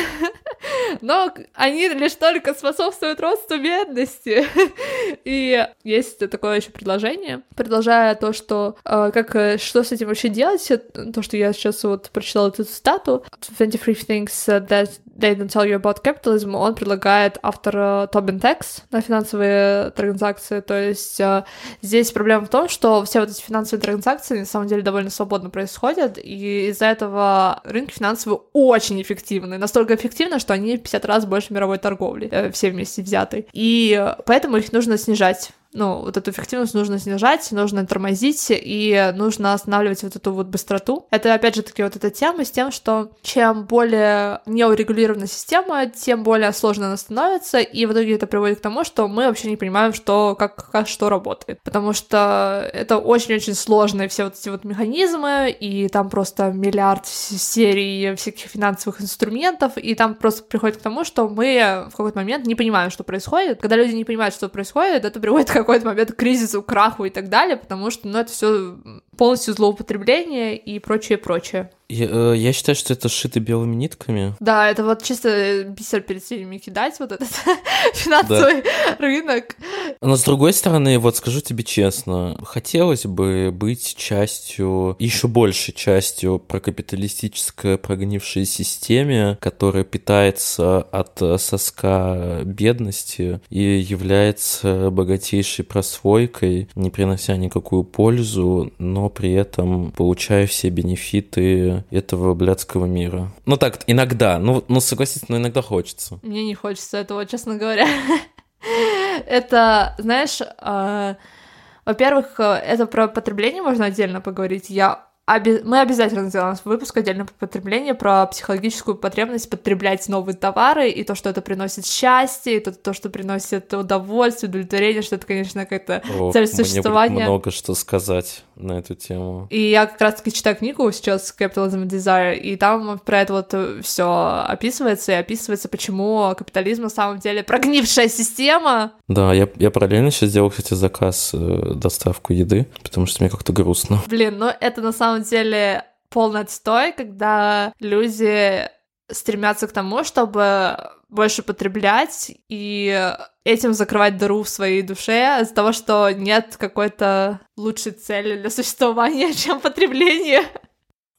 Но они лишь только способствуют росту бедности. И есть такое еще предложение, продолжая то, что э, как э, что с этим вообще делать, то, что я сейчас вот прочитала эту цитату. 23 things that they don't tell you about capitalism, он предлагает автор э, Тобин Текс на финансовые транзакции. То есть э, здесь проблема в том, что все вот эти финансовые транзакции на самом деле довольно свободно происходят, и из-за этого рынки финансовые очень эффективны. Настолько эффективны, что они в 50 раз больше мировой торговли, э, все вместе взятой. И поэтому их нужно снижать ну, вот эту эффективность нужно снижать, нужно тормозить и нужно останавливать вот эту вот быстроту. Это, опять же, таки вот эта тема с тем, что чем более неурегулированная система, тем более сложно она становится, и в итоге это приводит к тому, что мы вообще не понимаем, что, как, как что работает. Потому что это очень-очень сложные все вот эти вот механизмы, и там просто миллиард серий всяких финансовых инструментов, и там просто приходит к тому, что мы в какой-то момент не понимаем, что происходит. Когда люди не понимают, что происходит, это приводит к какой-то момент к кризису, краху и так далее, потому что, ну, это все полностью злоупотребление и прочее, прочее. Я, э, я считаю, что это сшито белыми нитками. Да, это вот чисто бисер перед синими кидать, вот этот финансовый да. рынок. Но с другой стороны, вот скажу тебе честно, хотелось бы быть частью, еще большей частью прокапиталистической прогнившей системе, которая питается от соска бедности и является богатейшей прослойкой, не принося никакую пользу, но при этом получая все бенефиты этого блядского мира. Ну так, иногда, ну, ну согласись, но иногда хочется. Мне не хочется этого, честно говоря. Это, знаешь, а, во-первых, это про потребление можно отдельно поговорить. Я Оби- мы обязательно сделаем выпуск отдельно по потреблению про психологическую потребность потреблять новые товары и то, что это приносит счастье, и то, то что приносит удовольствие, удовлетворение, что это, конечно, какая-то цель существования. Мне много что сказать на эту тему. И я как раз-таки читаю книгу сейчас Capitalism and Desire, и там про это вот все описывается, и описывается, почему капитализм на самом деле прогнившая система. Да, я, я параллельно сейчас делал, кстати, заказ, э, доставку еды, потому что мне как-то грустно. Блин, ну это на самом деле полный отстой, когда люди стремятся к тому, чтобы больше потреблять и этим закрывать дыру в своей душе из-за того, что нет какой-то лучшей цели для существования, чем потребление.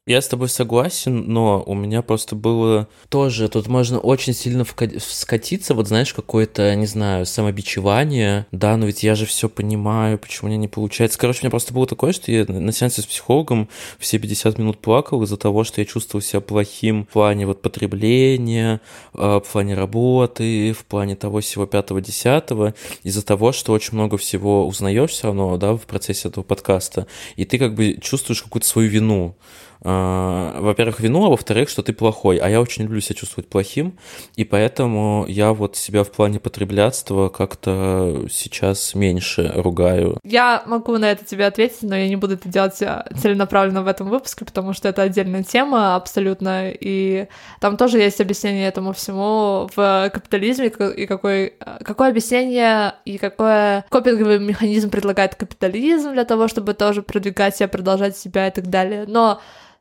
Я с тобой согласен, но у меня просто было тоже, тут можно очень сильно скатиться, вот знаешь, какое-то, не знаю, самобичевание, да, но ведь я же все понимаю, почему у меня не получается. Короче, у меня просто было такое, что я на сеансе с психологом все 50 минут плакал из-за того, что я чувствовал себя плохим в плане вот потребления, а, в плане работы, в плане того всего пятого-десятого, из-за того, что очень много всего узнаешь все равно, да, в процессе этого подкаста, и ты как бы чувствуешь какую-то свою вину, во-первых, вину, а во-вторых, что ты плохой. А я очень люблю себя чувствовать плохим, и поэтому я вот себя в плане потреблятства как-то сейчас меньше ругаю. Я могу на это тебе ответить, но я не буду это делать а, целенаправленно в этом выпуске, потому что это отдельная тема абсолютно, и там тоже есть объяснение этому всему в капитализме, и какой, какое объяснение и какой копинговый механизм предлагает капитализм для того, чтобы тоже продвигать себя, продолжать себя и так далее. Но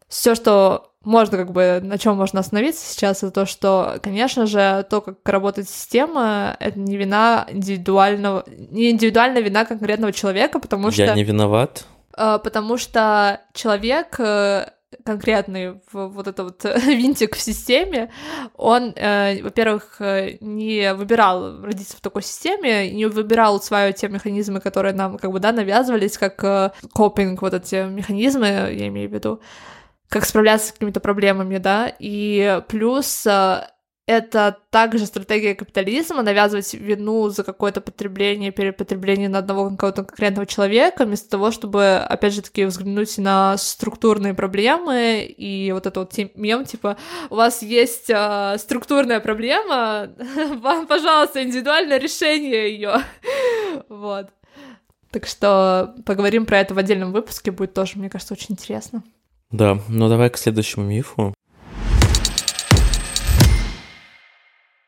все, что можно как бы, на чем можно остановиться сейчас, это то, что, конечно же, то, как работает система, это не вина индивидуального, не индивидуальная вина конкретного человека, потому что... Я не виноват. Э, потому что человек э, конкретный вот этот вот винтик в системе, он, э, во-первых, не выбирал родиться в такой системе, не выбирал усваивать те механизмы, которые нам как бы, да, навязывались, как э, копинг, вот эти механизмы, я имею в виду, как справляться с какими-то проблемами, да, и плюс э, это также стратегия капитализма навязывать вину за какое-то потребление, перепотребление на одного какого-то конкретного человека, вместо того, чтобы, опять же таки, взглянуть на структурные проблемы и вот это вот мем, типа, у вас есть э, структурная проблема, вам, пожалуйста, индивидуальное решение ее. вот. Так что поговорим про это в отдельном выпуске, будет тоже, мне кажется, очень интересно. Да, ну давай к следующему мифу.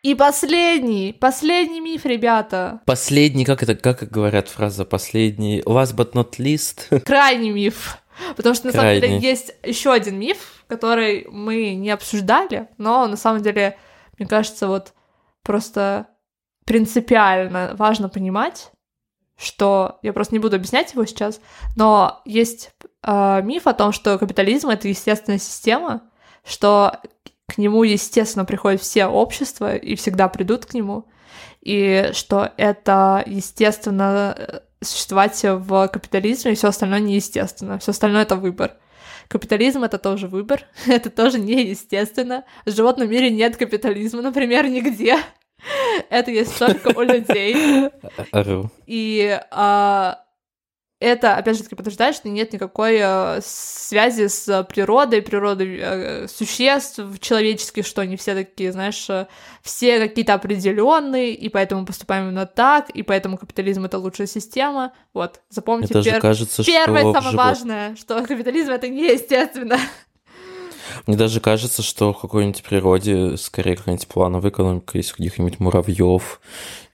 И последний, последний миф, ребята. Последний, как это, как говорят фраза последний, last but not least. Крайний миф. Потому что на Крайний. самом деле есть еще один миф, который мы не обсуждали, но на самом деле, мне кажется, вот просто принципиально важно понимать, что я просто не буду объяснять его сейчас, но есть э, миф о том, что капитализм это естественная система, что к нему, естественно, приходят все общества и всегда придут к нему, и что это, естественно, существовать в капитализме, и все остальное неестественно, все остальное это выбор. Капитализм — это тоже выбор, это тоже неестественно. В животном мире нет капитализма, например, нигде. Это есть только у людей. И а, это, опять же таки, подтверждает, что нет никакой э, связи с природой, природой э, существ человеческих, что они все такие, знаешь, э, все какие-то определенные, и поэтому поступаем именно так, и поэтому капитализм это лучшая система. Вот, запомните, Мне пер... кажется, первое самое важное, что капитализм это неестественно. Мне даже кажется, что в какой-нибудь природе скорее какая-нибудь плановая экономика есть у каких-нибудь муравьев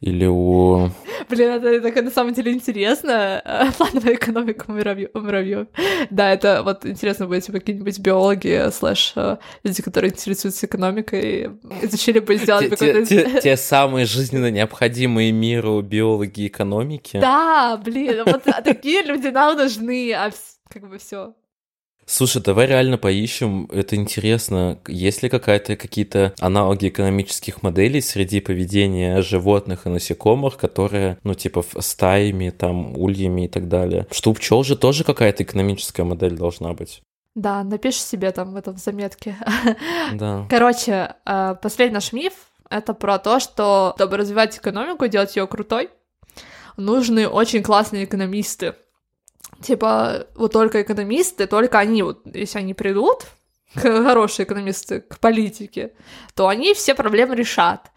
или у... Блин, это, это на самом деле интересно. Плановая экономика у муравьев. Да, это вот интересно будет, типа, какие-нибудь биологи, слэш, э, люди, которые интересуются экономикой, изучили бы сделать какой-то... Те, те самые жизненно необходимые миру биологи экономики. Да, блин, вот такие люди нам нужны, а как бы все. Слушай, давай реально поищем. Это интересно. Есть ли какая-то какие-то аналоги экономических моделей среди поведения животных и насекомых, которые, ну, типа, стаями, там, ульями и так далее? Что у пчел же тоже какая-то экономическая модель должна быть. Да, напиши себе там в этом заметке. Да. Короче, э, последний наш миф — это про то, что чтобы развивать экономику, делать ее крутой, нужны очень классные экономисты, типа, вот только экономисты, только они, вот, если они придут, хорошие экономисты, к политике, то они все проблемы решат.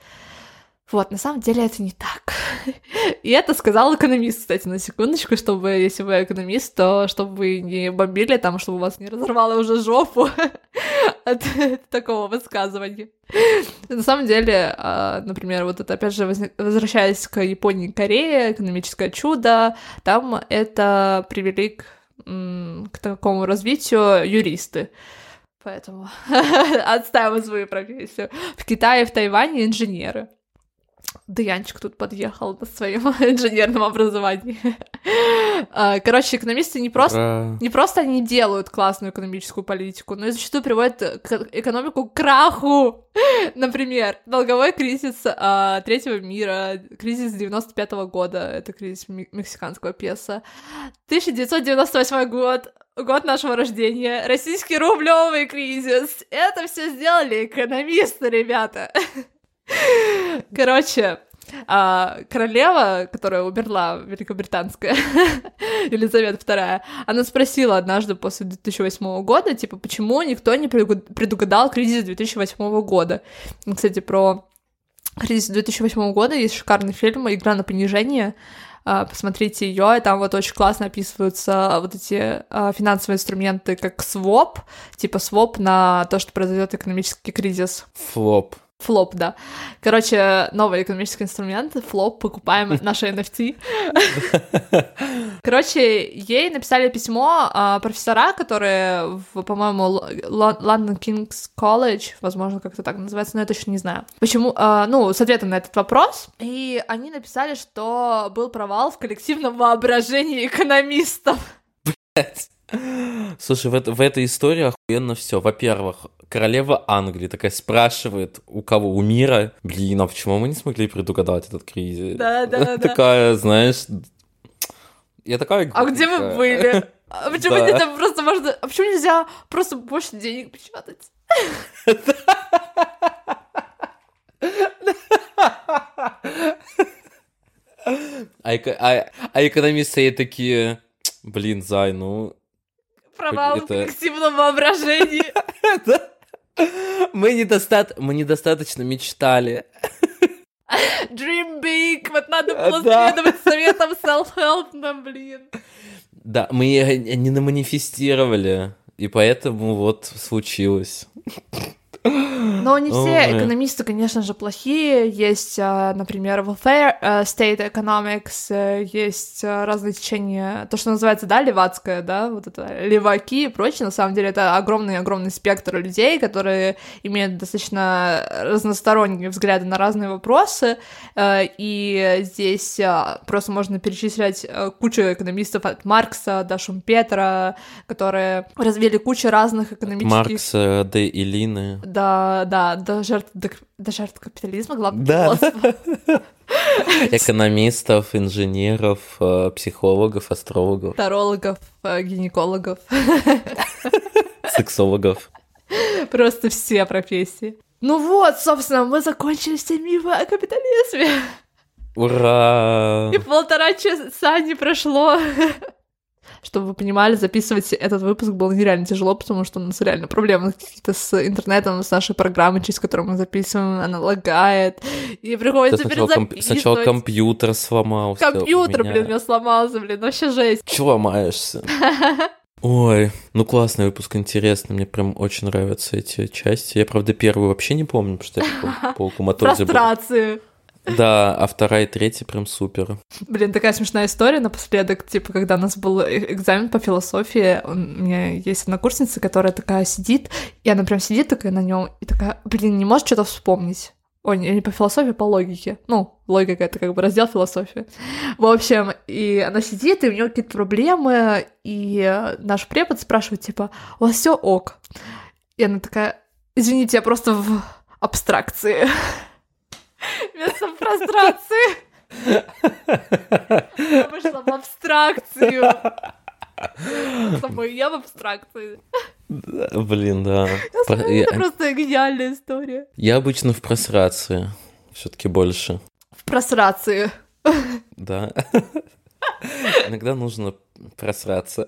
Вот, на самом деле это не так. И это сказал экономист, кстати, на секундочку, чтобы, если вы экономист, то чтобы вы не бомбили там, чтобы вас не разорвало уже жопу от такого высказывания. На самом деле, а, например, вот это, опять же, возвращаясь к Японии и Корее, экономическое чудо, там это привели к, к такому развитию юристы. Поэтому отстаиваем свою профессию. В Китае, в Тайване инженеры. Янчик тут подъехал на своем инженерном образовании. А, короче, экономисты не просто, не просто они делают классную экономическую политику, но и зачастую приводят экономику к краху. Например, долговой кризис а, третьего мира, кризис 95 -го года, это кризис мексиканского песо. 1998 год, год нашего рождения, российский рублевый кризис. Это все сделали экономисты, ребята. Короче, а, королева, которая умерла, великобританская, Елизавета II, она спросила однажды после 2008 года, типа, почему никто не предугадал кризис 2008 года. Кстати, про кризис 2008 года есть шикарный фильм «Игра на понижение», а, посмотрите ее, и там вот очень классно описываются вот эти а, финансовые инструменты, как своп, типа своп на то, что произойдет экономический кризис. Флоп. Флоп, да. Короче, новый экономический инструмент, флоп, покупаем наши NFT. Короче, ей написали письмо а, профессора, которые, по-моему, London King's College, возможно, как-то так называется, но я точно не знаю. Почему, а, ну, с ответом на этот вопрос, и они написали, что был провал в коллективном воображении экономистов. Блять. Слушай, в, в этой истории охуенно все. Во-первых, королева Англии такая спрашивает, у кого, у мира, блин, а почему мы не смогли предугадать этот кризис? Да, да, да. Такая, знаешь, я такая... А где вы были? А почему да. это просто можно... А почему нельзя просто больше денег печатать? А, а, а экономисты такие, блин, Зай, ну... Провал это... в коллективном воображении. Мы, недоста... Мы недостаточно мечтали. Dream big, вот надо было да. следовать советам self-help, блин. Да, мы не наманифестировали, и поэтому вот случилось. Но не все экономисты, конечно же, плохие. Есть, а, например, welfare э, state economics, э, есть э, разные течения, то, что называется, да, левацкое, да, вот это леваки и прочее. На самом деле это огромный-огромный спектр людей, которые имеют достаточно разносторонние взгляды на разные вопросы. И здесь просто можно перечислять кучу экономистов от Маркса до Шумпетра, которые развили кучу разных экономических... Маркса, Д. Илины до, да, до жертв, до, до жертв капитализма, главное. Да. Экономистов, инженеров, э, психологов, астрологов. Тарологов, э, гинекологов. сексологов. Просто все профессии. Ну вот, собственно, мы закончили все мифы о капитализме. Ура! И полтора часа не прошло. Чтобы вы понимали, записывать этот выпуск было нереально тяжело, потому что у нас реально проблемы какие-то с интернетом, с нашей программой, через которую мы записываем, она лагает, и приходится сначала, комп... сначала компьютер сломался. Компьютер, блин, у меня сломался, блин, вообще жесть. Чего ломаешься? Ой, ну классный выпуск, интересный, мне прям очень нравятся эти части. Я, правда, первую вообще не помню, потому что я по локомоторзе Фрустрации. Да, а вторая и третья прям супер. Блин, такая смешная история напоследок, типа, когда у нас был э, экзамен по философии, у меня есть однокурсница, которая такая сидит, и она прям сидит такая на нем и такая, блин, не может что-то вспомнить. Ой, не по философии, по логике. Ну, логика — это как бы раздел философии. В общем, и она сидит, и у нее какие-то проблемы, и наш препод спрашивает, типа, у вас все ок? И она такая, извините, я просто в абстракции. Вместо прострации. Я вышла в абстракцию. С тобой я в абстракции. Блин, да. Это просто гениальная история. Я обычно в просрации. Все-таки больше. В просрации. Да. Иногда нужно просраться.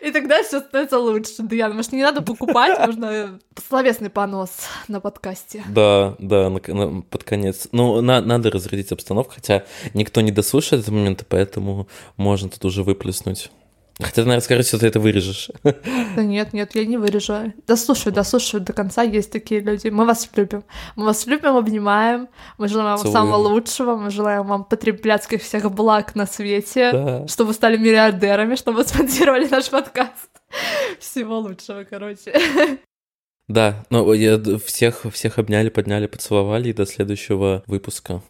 И тогда все становится лучше. Да, я, может, не надо покупать, можно словесный понос на подкасте. Да, да, на, на, под конец. Ну, на, надо разрядить обстановку, хотя никто не дослушает этот момент, поэтому можно тут уже выплеснуть. Хотя ты, наверное, скажешь, что ты это вырежешь. Да нет, нет, я не вырежу. Да слушай, до конца есть такие люди. Мы вас любим. Мы вас любим, обнимаем. Мы желаем вам Целуем. самого лучшего. Мы желаем вам потребляцких всех благ на свете. Да. Чтобы вы стали миллиардерами, чтобы вы спонсировали наш подкаст. Всего лучшего, короче. Да, ну всех, всех обняли, подняли, поцеловали и до следующего выпуска.